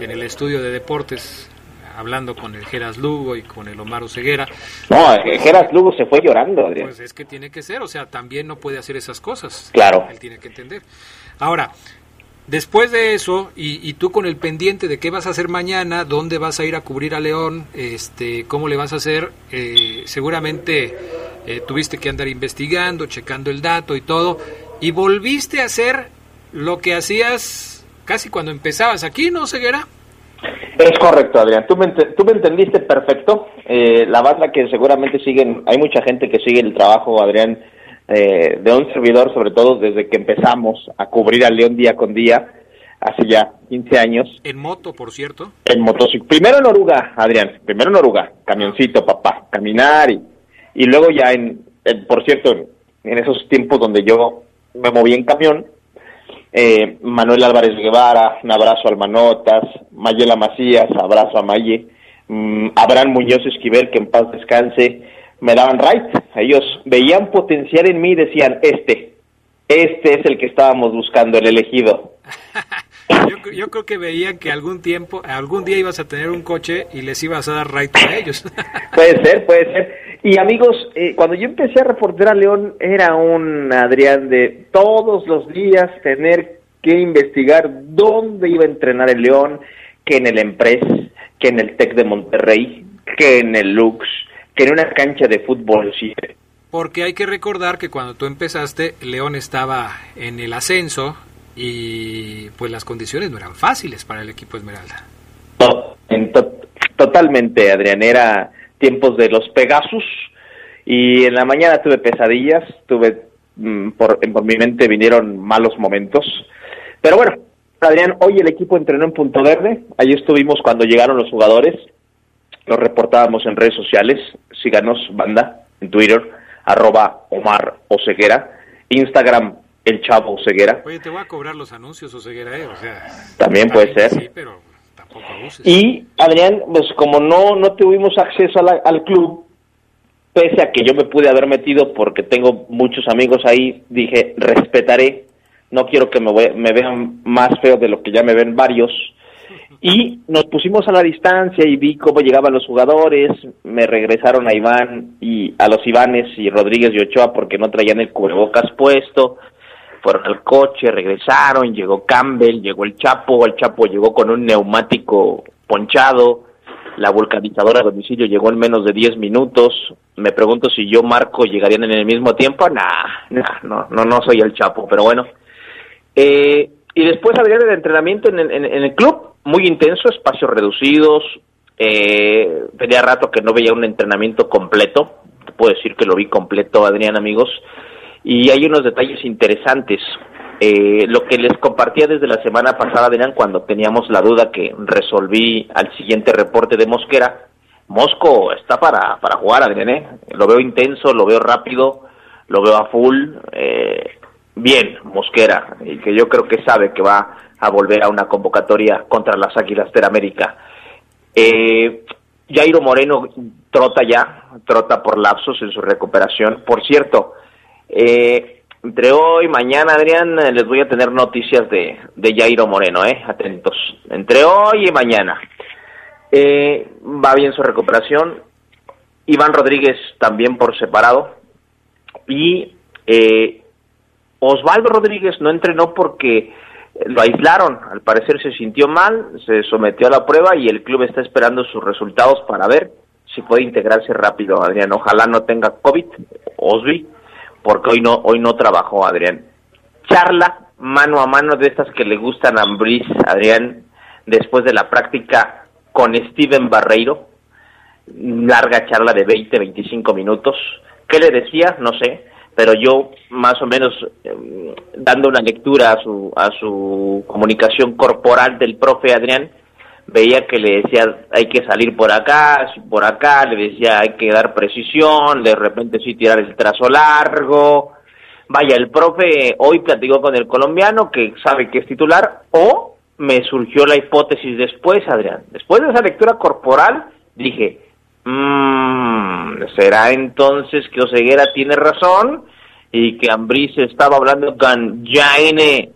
Speaker 1: en el estudio de deportes, hablando con el Geras Lugo y con el Omar Ceguera,
Speaker 5: No, eh, Geras Lugo se fue llorando, Adrián.
Speaker 1: pues es que tiene que ser, o sea, también no puede hacer esas cosas.
Speaker 5: Claro.
Speaker 1: Él tiene que entender. Ahora, después de eso, y, y tú con el pendiente de qué vas a hacer mañana, dónde vas a ir a cubrir a León, este, cómo le vas a hacer, eh, seguramente eh, tuviste que andar investigando, checando el dato y todo, y volviste a hacer lo que hacías casi cuando empezabas aquí, ¿no, Ceguera?
Speaker 5: Es correcto, Adrián. Tú me, ent- me entendiste perfecto. Eh, la banda que seguramente siguen, hay mucha gente que sigue el trabajo, Adrián, eh, de un servidor, sobre todo desde que empezamos a cubrir al León día con día, hace ya 15 años,
Speaker 1: En moto, por cierto.
Speaker 5: en motocicleta. Primero en Oruga, Adrián, primero en Oruga, camioncito, papá, caminar y, y luego ya en, en- por cierto, en, en esos tiempos donde yo me moví en camión, eh, Manuel Álvarez Guevara, un abrazo al Manotas, Mayela Macías, abrazo a Maye, mm, Abraham Muñoz Esquivel, que en paz descanse, me daban right, ellos veían potencial en mí y decían, este, este es el que estábamos buscando, el elegido.
Speaker 1: Yo, yo creo que veían que algún tiempo, algún día ibas a tener un coche y les ibas a dar right a ellos.
Speaker 5: Puede ser, puede ser. Y amigos, eh, cuando yo empecé a reportear a León, era un Adrián de todos los días tener que investigar dónde iba a entrenar el León, que en el Empress, que en el Tec de Monterrey, que en el Lux, que en una cancha de fútbol. Sí.
Speaker 1: Porque hay que recordar que cuando tú empezaste, León estaba en el ascenso y pues las condiciones no eran fáciles para el equipo Esmeralda.
Speaker 5: To- en to- totalmente, Adrián. Era tiempos de los Pegasus y en la mañana tuve pesadillas, tuve mm, por, por mi mente vinieron malos momentos. Pero bueno, Adrián, hoy el equipo entrenó en Punto Verde. Ahí estuvimos cuando llegaron los jugadores. Lo reportábamos en redes sociales. Síganos, banda, en Twitter, arroba Omar Oseguera. Instagram, El Chavo Oseguera.
Speaker 1: Oye, te voy a cobrar los anuncios, Oseguera, ¿eh? O sea,
Speaker 5: También puede ser.
Speaker 1: Sí, pero tampoco abuses.
Speaker 5: Y Adrián, pues como no, no tuvimos acceso a la- al club, pese a que yo me pude haber metido porque tengo muchos amigos ahí, dije, respetaré, no quiero que me, me vean más feo de lo que ya me ven varios. Y nos pusimos a la distancia y vi cómo llegaban los jugadores, me regresaron a Iván y a los Ivanes y Rodríguez y Ochoa porque no traían el cubrebocas puesto, fueron al coche, regresaron, llegó Campbell, llegó el Chapo, el Chapo llegó con un neumático ponchado, la vulcanizadora a domicilio llegó en menos de 10 minutos, me pregunto si yo, Marco, llegarían en el mismo tiempo, nah, nah, no, no, no soy el Chapo, pero bueno. Eh, y después habría de entrenamiento en, el- en- en el club, muy intenso, espacios reducidos, eh, tenía rato que no veía un entrenamiento completo, te puedo decir que lo vi completo, Adrián, amigos, y hay unos detalles interesantes. Eh, lo que les compartía desde la semana pasada, Adrián, cuando teníamos la duda que resolví al siguiente reporte de Mosquera, Mosco está para, para jugar, Adrián, ¿eh? Lo veo intenso, lo veo rápido, lo veo a full. eh, bien, Mosquera, y que yo creo que sabe que va a volver a una convocatoria contra las Águilas del América. Eh, Jairo Moreno trota ya, trota por lapsos en su recuperación. Por cierto, eh, entre hoy y mañana, Adrián, eh, les voy a tener noticias de, de Jairo Moreno, eh, atentos. Entre hoy y mañana. Eh, va bien su recuperación. Iván Rodríguez también por separado. Y eh, Osvaldo Rodríguez no entrenó porque lo aislaron. Al parecer se sintió mal, se sometió a la prueba y el club está esperando sus resultados para ver si puede integrarse rápido, Adrián. Ojalá no tenga COVID, Osby, porque hoy no, hoy no trabajó, Adrián. Charla mano a mano de estas que le gustan a Ambris, Adrián, después de la práctica con Steven Barreiro, larga charla de 20, 25 minutos. ¿Qué le decía? No sé, pero yo más o menos eh, dando una lectura a su, a su comunicación corporal del profe Adrián, veía que le decía hay que salir por acá, por acá, le decía hay que dar precisión, de repente sí tirar el trazo largo. Vaya, el profe hoy platicó con el colombiano que sabe que es titular o me surgió la hipótesis después, Adrián. Después de esa lectura corporal, dije, mmm, ¿será entonces que Oseguera tiene razón y que Ambriz estaba hablando con Jaine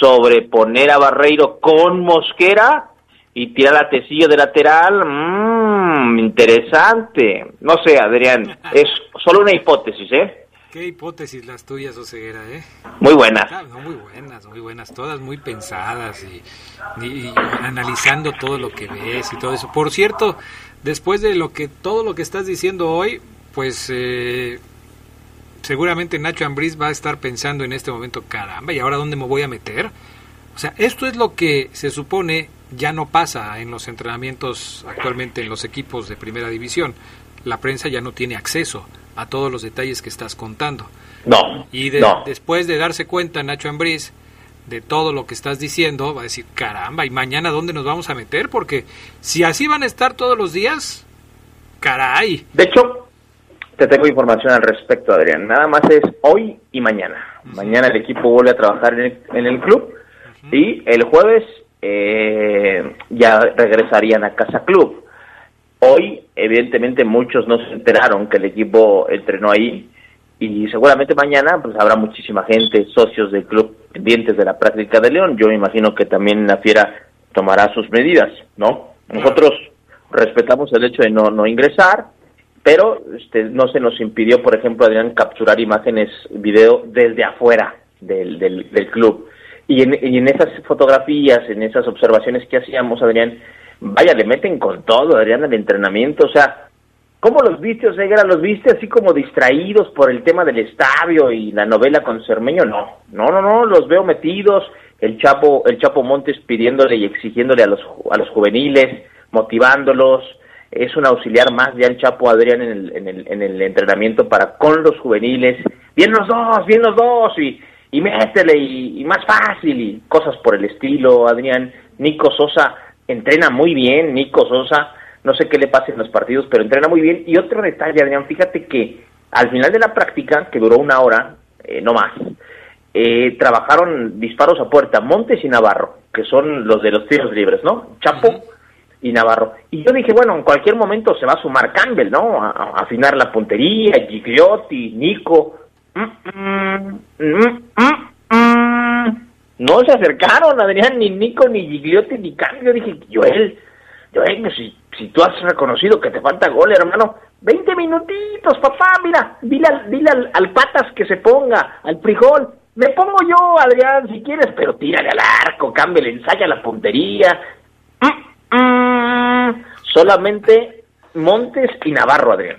Speaker 5: sobre poner a Barreiro con Mosquera? y tirar a Tecillo de lateral, mmm, interesante. No sé, Adrián, es solo una hipótesis, ¿eh?
Speaker 1: Qué hipótesis las tuyas, Oseguera, ¿eh?
Speaker 5: Muy buenas.
Speaker 1: Claro, no, muy buenas, muy buenas, todas muy pensadas y, y- y analizando todo lo que ves y todo eso. Por cierto, después de lo que todo lo que estás diciendo hoy, pues eh, seguramente Nacho Ambriz va a estar pensando en este momento, caramba, ¿y ahora dónde me voy a meter? O sea, esto es lo que se supone ya no pasa en los entrenamientos actualmente en los equipos de primera división. La prensa ya no tiene acceso a todos los detalles que estás contando.
Speaker 5: No,
Speaker 1: Y de-
Speaker 5: no.
Speaker 1: después de darse cuenta Nacho Ambriz de todo lo que estás diciendo, va a decir, caramba, ¿y mañana dónde nos vamos a meter? Porque si así van a estar todos los días, caray.
Speaker 5: De hecho, te tengo información al respecto, Adrián. Nada más es hoy y mañana. Mañana el equipo vuelve a trabajar en el, en el club y el jueves eh, ya regresarían a Casa Club. Hoy, evidentemente, muchos no se enteraron que el equipo entrenó ahí y seguramente mañana pues habrá muchísima gente, socios del club pendientes de la práctica de León. Yo me imagino que también la Fiera tomará sus medidas, ¿no? Nosotros respetamos el hecho de no, no ingresar, pero este, no se nos impidió, por ejemplo, Adrián, capturar imágenes, video desde afuera del, del, del club. Y en, y en esas fotografías, en esas observaciones que hacíamos, Adrián, vaya, le meten con todo, Adrián, al entrenamiento. O sea, ¿cómo los viste, Oseguera? ¿Los viste así como distraídos por el tema del estadio y la novela con Cermeño? No, no, no, no, los veo metidos. El Chapo, el Chapo Montes pidiéndole y exigiéndole a los, a los juveniles, motivándolos. Es un auxiliar más ya el Chapo Adrián en el, en el, en el entrenamiento para con los juveniles. Bien los dos, bien los dos, y, y métele, y, y más fácil, y cosas por el estilo, Adrián. Nico Sosa entrena muy bien, Nico Sosa, no sé qué le pasa en los partidos, pero entrena muy bien. Y otro detalle, Adrián, fíjate que al final de la práctica, que duró una hora, eh, no más, eh, trabajaron disparos a puerta, Montes y Navarro, que son los de los tiros libres, ¿no? Chapo y Navarro. Y yo dije, bueno, en cualquier momento se va a sumar Campbell, ¿no? A, a afinar la puntería, Gigliotti, Nico. Mm, mm, mm. No se acercaron, Adrián, ni Nico, ni Gigliotti, ni Campbell. Yo dije, Joel, Joel, pues, si, si tú has reconocido que te falta gol, hermano, 20 minutitos, papá, mira, dile, al, dile al, patas que se ponga, al frijol. Me pongo yo, Adrián, si quieres, pero tírale al arco, Campbell, ensaya la puntería. Mm, mm. Solamente Montes y Navarro, Adrián.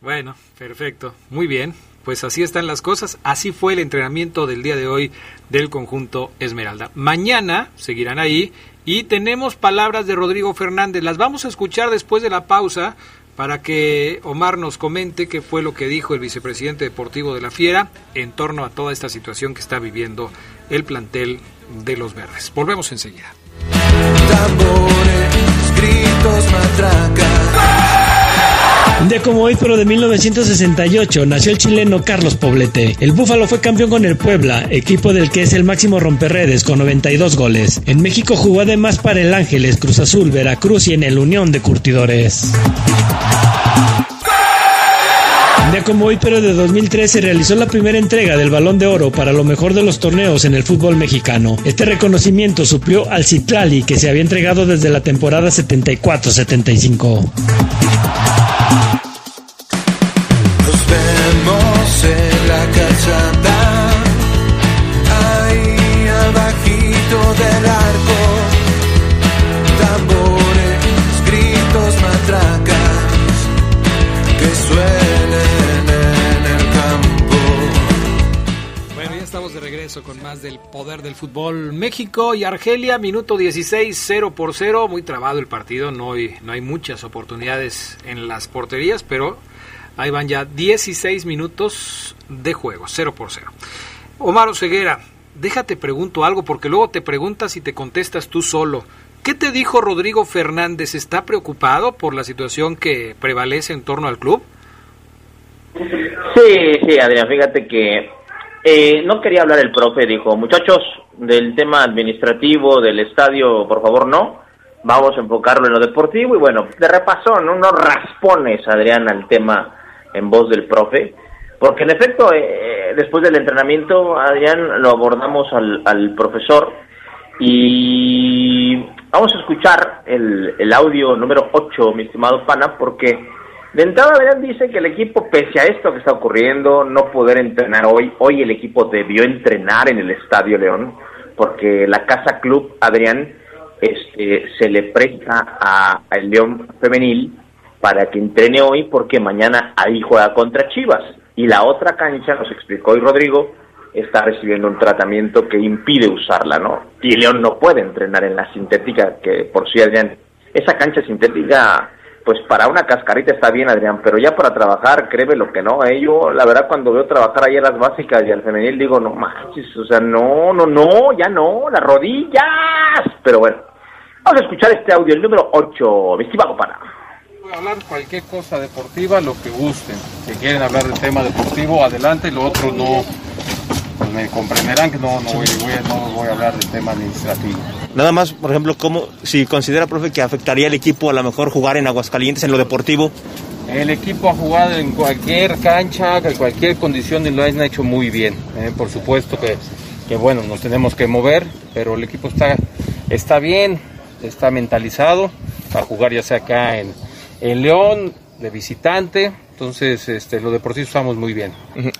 Speaker 1: Bueno, perfecto, muy bien. Pues así están las cosas. Así fue el entrenamiento del día de hoy del conjunto Esmeralda. Mañana seguirán ahí y tenemos palabras de Rodrigo Fernández. Las vamos a escuchar después de la pausa para que Omar nos comente qué fue lo que dijo el vicepresidente deportivo de la Fiera en torno a toda esta situación que está viviendo el plantel de los Verdes. Volvemos enseguida.
Speaker 6: Tambores, gritos, matracas.
Speaker 4: Día como hoy, pero de 1968, nació el chileno Carlos Poblete. El Búfalo fue campeón con el Puebla, equipo del que es el máximo romperredes con 92 goles. En México jugó además para el Ángeles, Cruz Azul, Veracruz y en el Unión de Curtidores. Día como hoy, pero de 2003, se realizó la primera entrega del Balón de Oro para lo mejor de los torneos en el fútbol mexicano. Este reconocimiento suplió al Citlali, que se había entregado desde la temporada 74-75.
Speaker 6: Abajito del arco. Tambores, gritos, matracas, que suenen en el campo.
Speaker 1: Bueno, ya estamos de regreso con más del poder del fútbol. México y Argelia, minuto 16, 0 por 0. Muy trabado el partido, no hay, no hay muchas oportunidades en las porterías, pero ahí van ya 16 minutos de juego, 0 por 0. Omar Ceguera, déjate pregunto algo porque luego te preguntas y te contestas tú solo. ¿Qué te dijo Rodrigo Fernández? ¿Está preocupado por la situación que prevalece en torno al club?
Speaker 5: Sí, sí, Adrián, fíjate que eh, no quería hablar el profe, dijo, muchachos, del tema administrativo del estadio, por favor, no. Vamos a enfocarlo en lo deportivo y bueno, de repasón, unos raspones, Adrián, al tema en voz del profe. Porque en efecto, eh, eh, después del entrenamiento, Adrián, lo abordamos al, al profesor y vamos a escuchar el, el audio número 8, mi estimado Pana, porque de entrada, Adrián dice que el equipo, pese a esto que está ocurriendo, no poder entrenar hoy, hoy el equipo debió entrenar en el Estadio León, porque la Casa Club, Adrián, este, se le presta al León Femenil para que entrene hoy, porque mañana ahí juega contra Chivas. Y la otra cancha, nos explicó hoy Rodrigo, está recibiendo un tratamiento que impide usarla, ¿no? Y León no puede entrenar en la sintética, que por si Adrián, esa cancha sintética pues para una cascarita está bien, Adrián, pero ya para trabajar, créeme lo que no, eh, yo la verdad cuando veo trabajar ahí a las básicas y al femenil digo, no manches, o sea, no, no, no, ya no, las rodillas, pero bueno, vamos a escuchar este audio, el número 8, mi pana.
Speaker 7: Hablar cualquier cosa deportiva, lo que gusten, si quieren hablar del tema deportivo, adelante, y lo otro no, pues me comprenderán que no, no, voy, voy, no voy a hablar del tema administrativo.
Speaker 8: Nada más, por ejemplo, ¿cómo, si considera, profe, que afectaría al equipo a lo mejor jugar en Aguascalientes en lo deportivo?
Speaker 7: El equipo ha jugado en cualquier cancha, en cualquier condición y lo han hecho muy bien. Eh, por supuesto que, que, bueno, nos tenemos que mover, pero el equipo está, está bien, está mentalizado para jugar ya sea acá en, en León, de visitante. Entonces, este, lo deportivo estamos muy bien.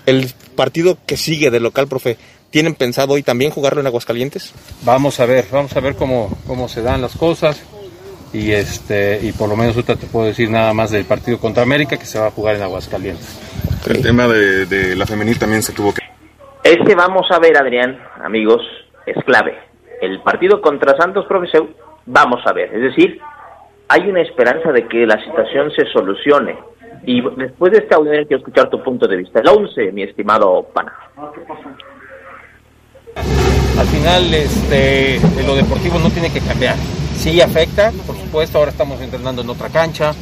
Speaker 8: El partido que sigue del local, profe, ¿Tienen pensado hoy también jugarlo en Aguascalientes?
Speaker 7: Vamos a ver, vamos a ver cómo, cómo se dan las cosas. Y este y por lo menos ahorita te puedo decir nada más del partido contra América que se va a jugar en Aguascalientes.
Speaker 9: El tema de, de la femenil también se tuvo que...
Speaker 5: Ese vamos a ver, Adrián, amigos, es clave. El partido contra Santos, profesor, vamos a ver. Es decir, hay una esperanza de que la situación se solucione. Y después de este audio quiero escuchar tu punto de vista. El 11, mi estimado pana.
Speaker 7: Al final, este, lo deportivo no tiene que cambiar. Sí afecta, por supuesto, ahora estamos entrenando en otra cancha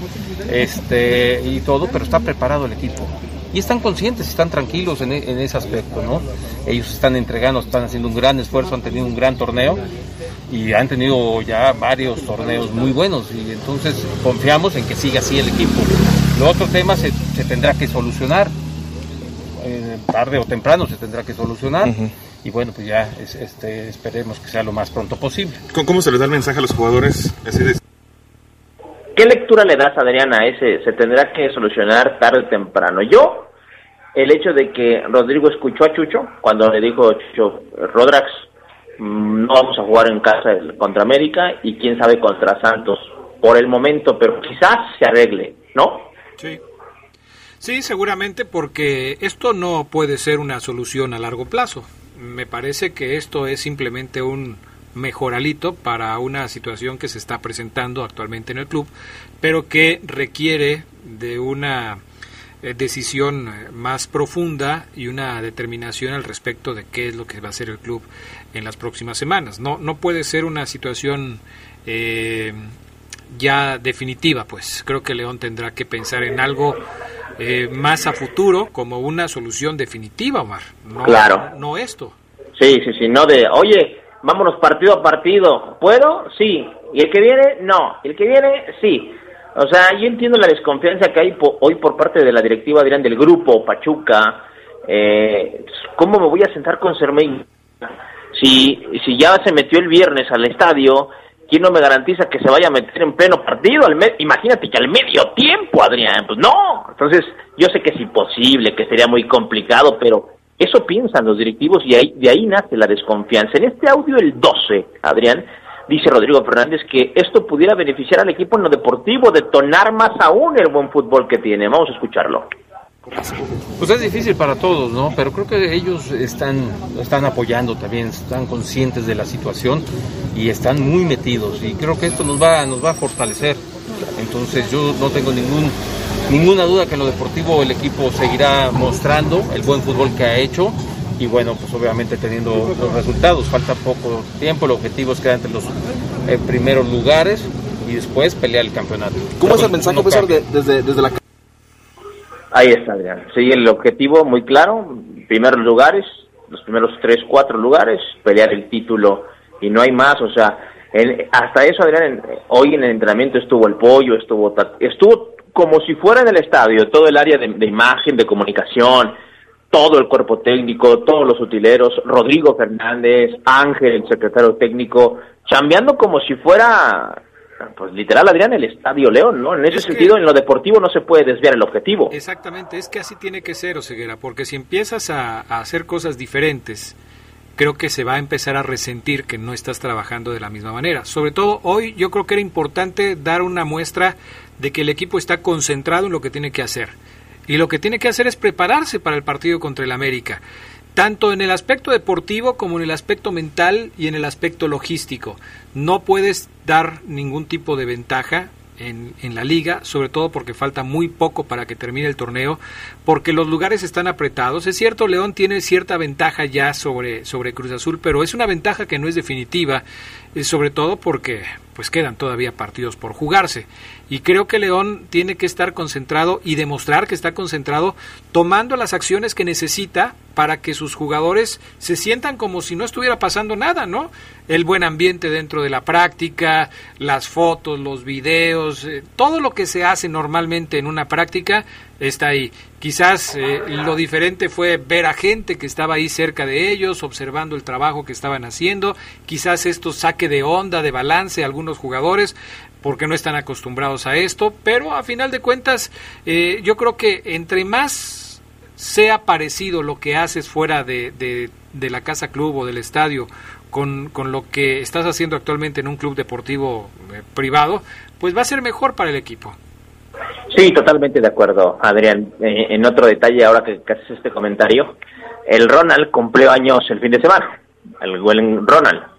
Speaker 7: este, y todo, pero está preparado el equipo. Y están conscientes, están tranquilos en, en ese aspecto, ¿no? Ellos están entregando, están haciendo un gran esfuerzo, han tenido un gran torneo y han tenido ya varios torneos muy buenos y entonces confiamos en que siga así el equipo. Lo otro tema se, se tendrá que solucionar, eh, tarde o temprano se tendrá que solucionar. Uh -huh. Y bueno, pues ya es, este, esperemos que sea lo más pronto posible.
Speaker 9: ¿Cómo se les da el mensaje a los jugadores? Así de...
Speaker 5: ¿Qué lectura le das, Adriana, a ese? Se tendrá que solucionar tarde o temprano. Yo, el hecho de que Rodrigo escuchó a Chucho cuando le dijo Chucho, Rodrax, no vamos a jugar en casa contra América y quién sabe contra Santos por el momento, pero quizás se arregle, ¿no?
Speaker 1: Sí. Sí, seguramente porque esto no puede ser una solución a largo plazo. Me parece que esto es simplemente un mejoralito para una situación que se está presentando actualmente en el club, pero que requiere de una eh, decisión más profunda y una determinación al respecto de qué es lo que va a hacer el club en las próximas semanas. No, no puede ser una situación eh, ya definitiva, pues creo que León tendrá que pensar en algo eh, más a futuro como una solución definitiva, Omar. No,
Speaker 5: claro.
Speaker 1: No, esto.
Speaker 5: Sí, sí, sí, no de, oye, vámonos partido a partido. ¿Puedo? Sí. ¿Y el que viene? No. ¿Y el que viene? Sí. O sea, yo entiendo la desconfianza que hay po hoy por parte de la directiva, dirán, del grupo Pachuca. Eh, ¿Cómo me voy a sentar con Cermeño? Si, si ya se metió el viernes al estadio, ¿quién no me garantiza que se vaya a meter en pleno partido? Al Imagínate que al medio tiempo, Adrián. Pues no. Entonces, yo sé que es imposible, que sería muy complicado, pero eso piensan los directivos y ahí, de ahí nace la desconfianza. En este audio, el 12, Adrián, dice Rodrigo Fernández que esto pudiera beneficiar al equipo en lo deportivo, detonar más aún el buen fútbol que tiene. Vamos a escucharlo.
Speaker 7: Pues es difícil para todos, ¿no? Pero creo que ellos están, están apoyando también, están conscientes de la situación y están muy metidos. Y creo que esto nos va, nos va a fortalecer. Entonces yo no tengo ningún, ninguna duda que en lo deportivo el equipo seguirá mostrando el buen fútbol que ha hecho y bueno, pues obviamente teniendo los resultados. Falta poco tiempo, el objetivo es quedar entre los eh, primeros lugares y después pelear el campeonato.
Speaker 10: ¿Cómo es el mensaje, profesor, de, desde, desde la
Speaker 5: Ahí está, Adrián. Sí, el objetivo muy claro, primeros lugares, los primeros tres, cuatro lugares, pelear el título y no hay más, o sea, en- hasta eso, Adrián, en- hoy en el entrenamiento estuvo el pollo, estuvo, estuvo como si fuera en el estadio, todo el área de, de imagen, de comunicación, todo el cuerpo técnico, todos los utileros, Rodrigo Fernández, Ángel, el secretario técnico, chambeando como si fuera, pues literal, Adrián, el Estadio León, ¿no? En ese
Speaker 1: Es que-
Speaker 5: sentido, en lo deportivo no se puede desviar el objetivo.
Speaker 1: Exactamente, es que así tiene que ser, Oseguera, porque si empiezas a, a hacer cosas diferentes, creo que se va a empezar a resentir que no estás trabajando de la misma manera. Sobre todo hoy yo creo que era importante dar una muestra de que el equipo está concentrado en lo que tiene que hacer. Y lo que tiene que hacer es prepararse para el partido contra el América, tanto en el aspecto deportivo como en el aspecto mental y en el aspecto logístico. No puedes dar ningún tipo de ventaja en, la liga, sobre todo porque falta muy poco para que termine el torneo, porque los lugares están apretados. Es cierto, León tiene cierta ventaja ya sobre, sobre Cruz Azul, pero es una ventaja que no es definitiva, eh, sobre todo porque pues quedan todavía partidos por jugarse. Y creo que León tiene que estar concentrado y demostrar que está concentrado tomando las acciones que necesita para que sus jugadores se sientan como si no estuviera pasando nada, ¿no? El buen ambiente dentro de la práctica, las fotos, los videos, eh, todo lo que se hace normalmente en una práctica está ahí. Quizás eh, lo diferente fue ver a gente que estaba ahí cerca de ellos, observando el trabajo que estaban haciendo. Quizás esto saque de onda, de balance a algunos jugadores porque no están acostumbrados a esto, pero a final de cuentas eh, yo creo que entre más sea parecido lo que haces fuera de, de, la casa club o del estadio con, con, lo que estás haciendo actualmente en un club deportivo eh, privado, pues va a ser mejor para el equipo.
Speaker 5: Sí, totalmente de acuerdo, Adrián. Eh, en otro detalle, ahora que, que haces este comentario, el Ronald cumplió años el fin de semana, el Ronald.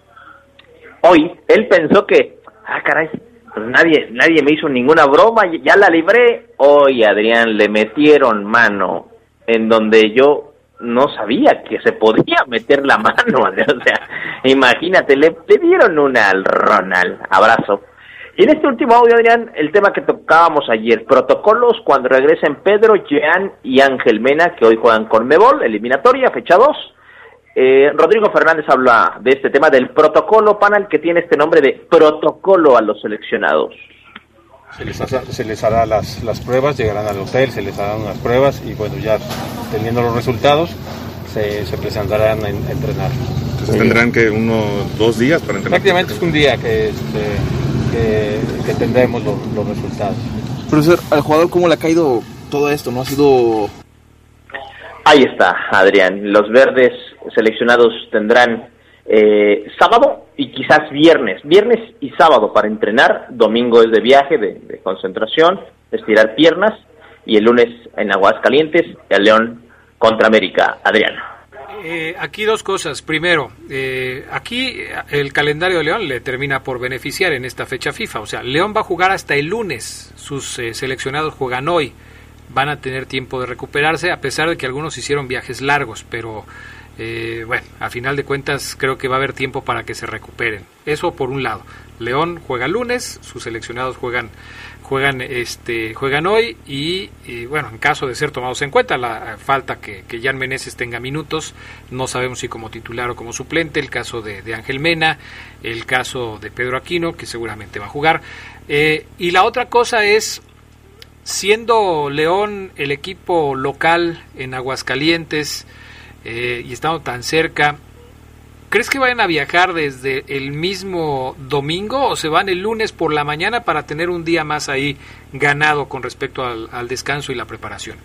Speaker 5: Hoy, él pensó que, ah, caray, pues nadie, nadie me hizo ninguna broma, ya la libré. Hoy, Adrián, le metieron mano en donde yo no sabía que se podía meter la mano. O sea, imagínate, le, le dieron una al Ronald. Abrazo. Y en este último audio, Adrián, el tema que tocábamos ayer, protocolos cuando regresen Pedro, Jean y Ángel Mena, que hoy juegan con Mebol, eliminatoria, fecha 2. Eh, Rodrigo Fernández habla de este tema del protocolo panel que tiene este nombre de protocolo a los seleccionados.
Speaker 7: Se les, hace- se les hará las, las pruebas, llegarán al hotel, se les harán unas pruebas y bueno, ya teniendo los resultados, se, se presentarán a, en- a entrenar.
Speaker 9: Entonces tendrán que uno, dos días para entrenar.
Speaker 7: Prácticamente es un día que, este, que, que tendremos los, los resultados.
Speaker 10: Profesor, al jugador, ¿cómo le ha caído todo esto? ¿No ha sido
Speaker 5: Ahí está, Adrián. Los verdes seleccionados tendrán eh, sábado y quizás viernes. Viernes y sábado para entrenar. Domingo es de viaje, de, concentración, estirar piernas. Y el lunes en Aguascalientes, el León contra América. Adrián.
Speaker 1: Eh, aquí dos cosas. Primero, eh, aquí el calendario de León le termina por beneficiar en esta fecha FIFA. O sea, León va a jugar hasta el lunes. Sus eh, seleccionados juegan hoy. Van a tener tiempo de recuperarse, a pesar de que algunos hicieron viajes largos, pero eh, bueno, a final de cuentas creo que va a haber tiempo para que se recuperen. Eso por un lado. León juega lunes, sus seleccionados juegan juegan este juegan hoy y, bueno en caso de ser tomados en cuenta la falta que, que Jan Meneses tenga minutos no sabemos si como titular o como suplente el caso de, de Ángel Mena el caso de Pedro Aquino que seguramente va a jugar eh, y la otra cosa es siendo León el equipo local en Aguascalientes eh, y estando tan cerca ¿Crees que vayan a viajar desde el mismo domingo o se van el lunes por la mañana para tener un día más ahí ganado con respecto al, al descanso y la preparación?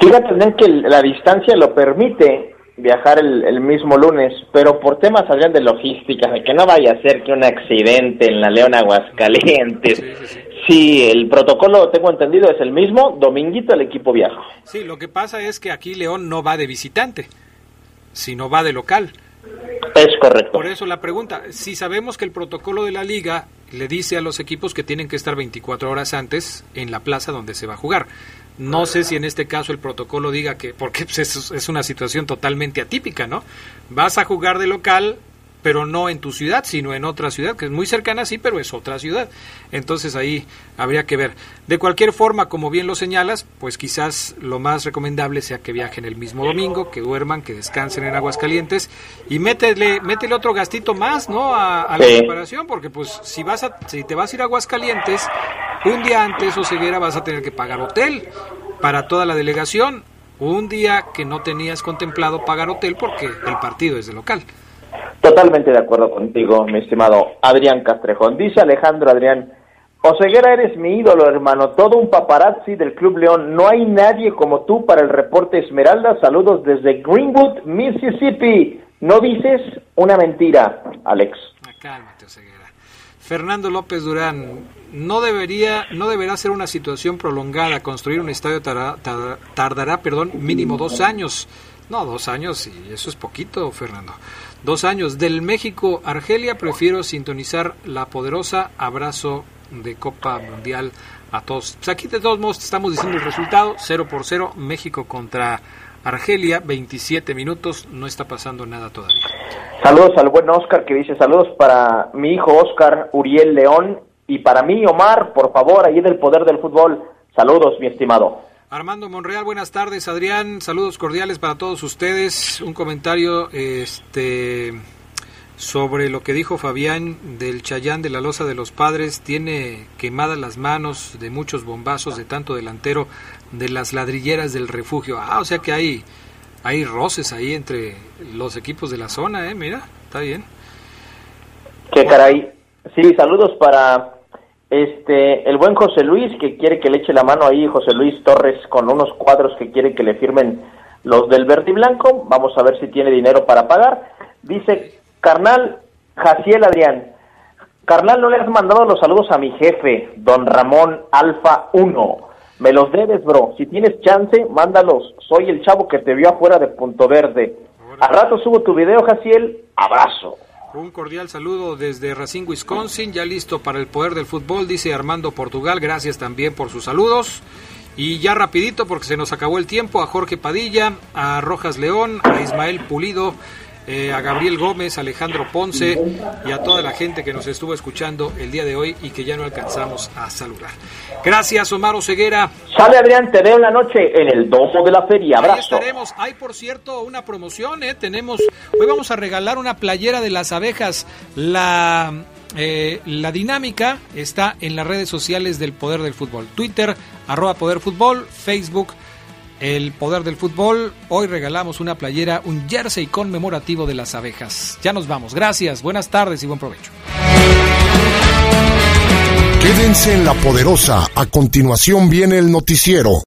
Speaker 5: Fíjate que la distancia lo permite viajar el, el, mismo lunes, pero por temas Adrián de logística, de que no vaya a ser que un accidente en la León Aguascalientes, sí, sí, sí. Sí, el protocolo, tengo entendido, es el mismo. Dominguito el equipo viaja.
Speaker 1: Sí, lo que pasa es que aquí León no va de visitante, sino va de local.
Speaker 5: Es correcto.
Speaker 1: Por eso la pregunta, si sabemos que el protocolo de la liga le dice a los equipos que tienen que estar 24 horas antes en la plaza donde se va a jugar. No sé si en este caso el protocolo diga que, porque pues, es, es una situación totalmente atípica, ¿no? Vas a jugar de local, pero no en tu ciudad, sino en otra ciudad, que es muy cercana, sí, pero es otra ciudad. Entonces ahí habría que ver. De cualquier forma, como bien lo señalas, pues quizás lo más recomendable sea que viajen el mismo domingo, que duerman, que descansen en Aguascalientes y métele, métele otro gastito más, ¿no? A, a la preparación, porque pues si vas a, si te vas a ir a Aguascalientes, un día antes o ceguera vas a tener que pagar hotel para toda la delegación. Un día que no tenías contemplado pagar hotel porque el partido es de local.
Speaker 5: Totalmente de acuerdo contigo, mi estimado Adrián Castrejón. Dice Alejandro Adrián, Oseguera eres mi ídolo, hermano, todo un paparazzi del Club León. No hay nadie como tú para el reporte Esmeralda. Saludos desde Greenwood, Mississippi. No dices una mentira, Alex.
Speaker 1: Ah, Cálmate, Oseguera. Fernando López Durán, no debería, no deberá ser una situación prolongada. Construir un estadio tardará, tardará, tardará, perdón, mínimo dos años. No, dos años, y eso es poquito, Fernando. Dos años. Del México, Argelia, prefiero sintonizar la poderosa abrazo de Copa Mundial a todos. Pues aquí de todos modos estamos diciendo el resultado, 0 por 0, México contra Argelia, 27 minutos, no está pasando nada todavía.
Speaker 5: Saludos al buen Oscar que dice saludos para mi hijo Oscar Uriel León y para mí Omar, por favor, ahí del poder del fútbol. Saludos, mi estimado.
Speaker 1: Armando Monreal, buenas tardes, Adrián, saludos cordiales para todos ustedes. Un comentario este sobre lo que dijo Fabián del Chayán de la Loza de los Padres, tiene quemadas las manos de muchos bombazos de tanto delantero de las ladrilleras del refugio. Ah, o sea que hay hay roces ahí entre los equipos de la zona, eh, mira, está bien.
Speaker 5: Qué caray. Sí, saludos para este el buen José Luis que quiere que le eche la mano ahí José Luis Torres con unos cuadros que quiere que le firmen los del verde y blanco. Vamos a ver si tiene dinero para pagar. Dice carnal Jaciel Adrián. Carnal, no le has mandado los saludos a mi jefe, don Ramón Alfa 1. Me los debes, bro. Si tienes chance, mándalos. Soy el chavo que te vio afuera de Punto Verde. Al rato subo tu video, Jaciel. Abrazo.
Speaker 1: Un cordial saludo desde Racine, Wisconsin, ya listo para el poder del fútbol, dice Armando Portugal, gracias también por sus saludos. Y ya rapidito, porque se nos acabó el tiempo, a Jorge Padilla, a Rojas León, a Ismael Pulido, eh, a Gabriel Gómez, Alejandro Ponce y a toda la gente que nos estuvo escuchando el día de hoy y que ya no alcanzamos a saludar. Gracias, Omar Ceguera.
Speaker 5: Sale Adrián, te veo en la noche en el domo de la feria.
Speaker 1: Ahí
Speaker 5: Abrazo.
Speaker 1: estaremos. Hay, por cierto, una promoción, ¿eh? Tenemos, hoy vamos a regalar una playera de las abejas. La, eh, la dinámica está en las redes sociales del Poder del Fútbol. Twitter, arroba Poder Fútbol, Facebook, El Poder del Fútbol. Hoy regalamos una playera, un jersey conmemorativo de las abejas. Ya nos vamos. Gracias, buenas tardes y buen provecho.
Speaker 11: Quédense en la poderosa. A continuación viene el noticiero.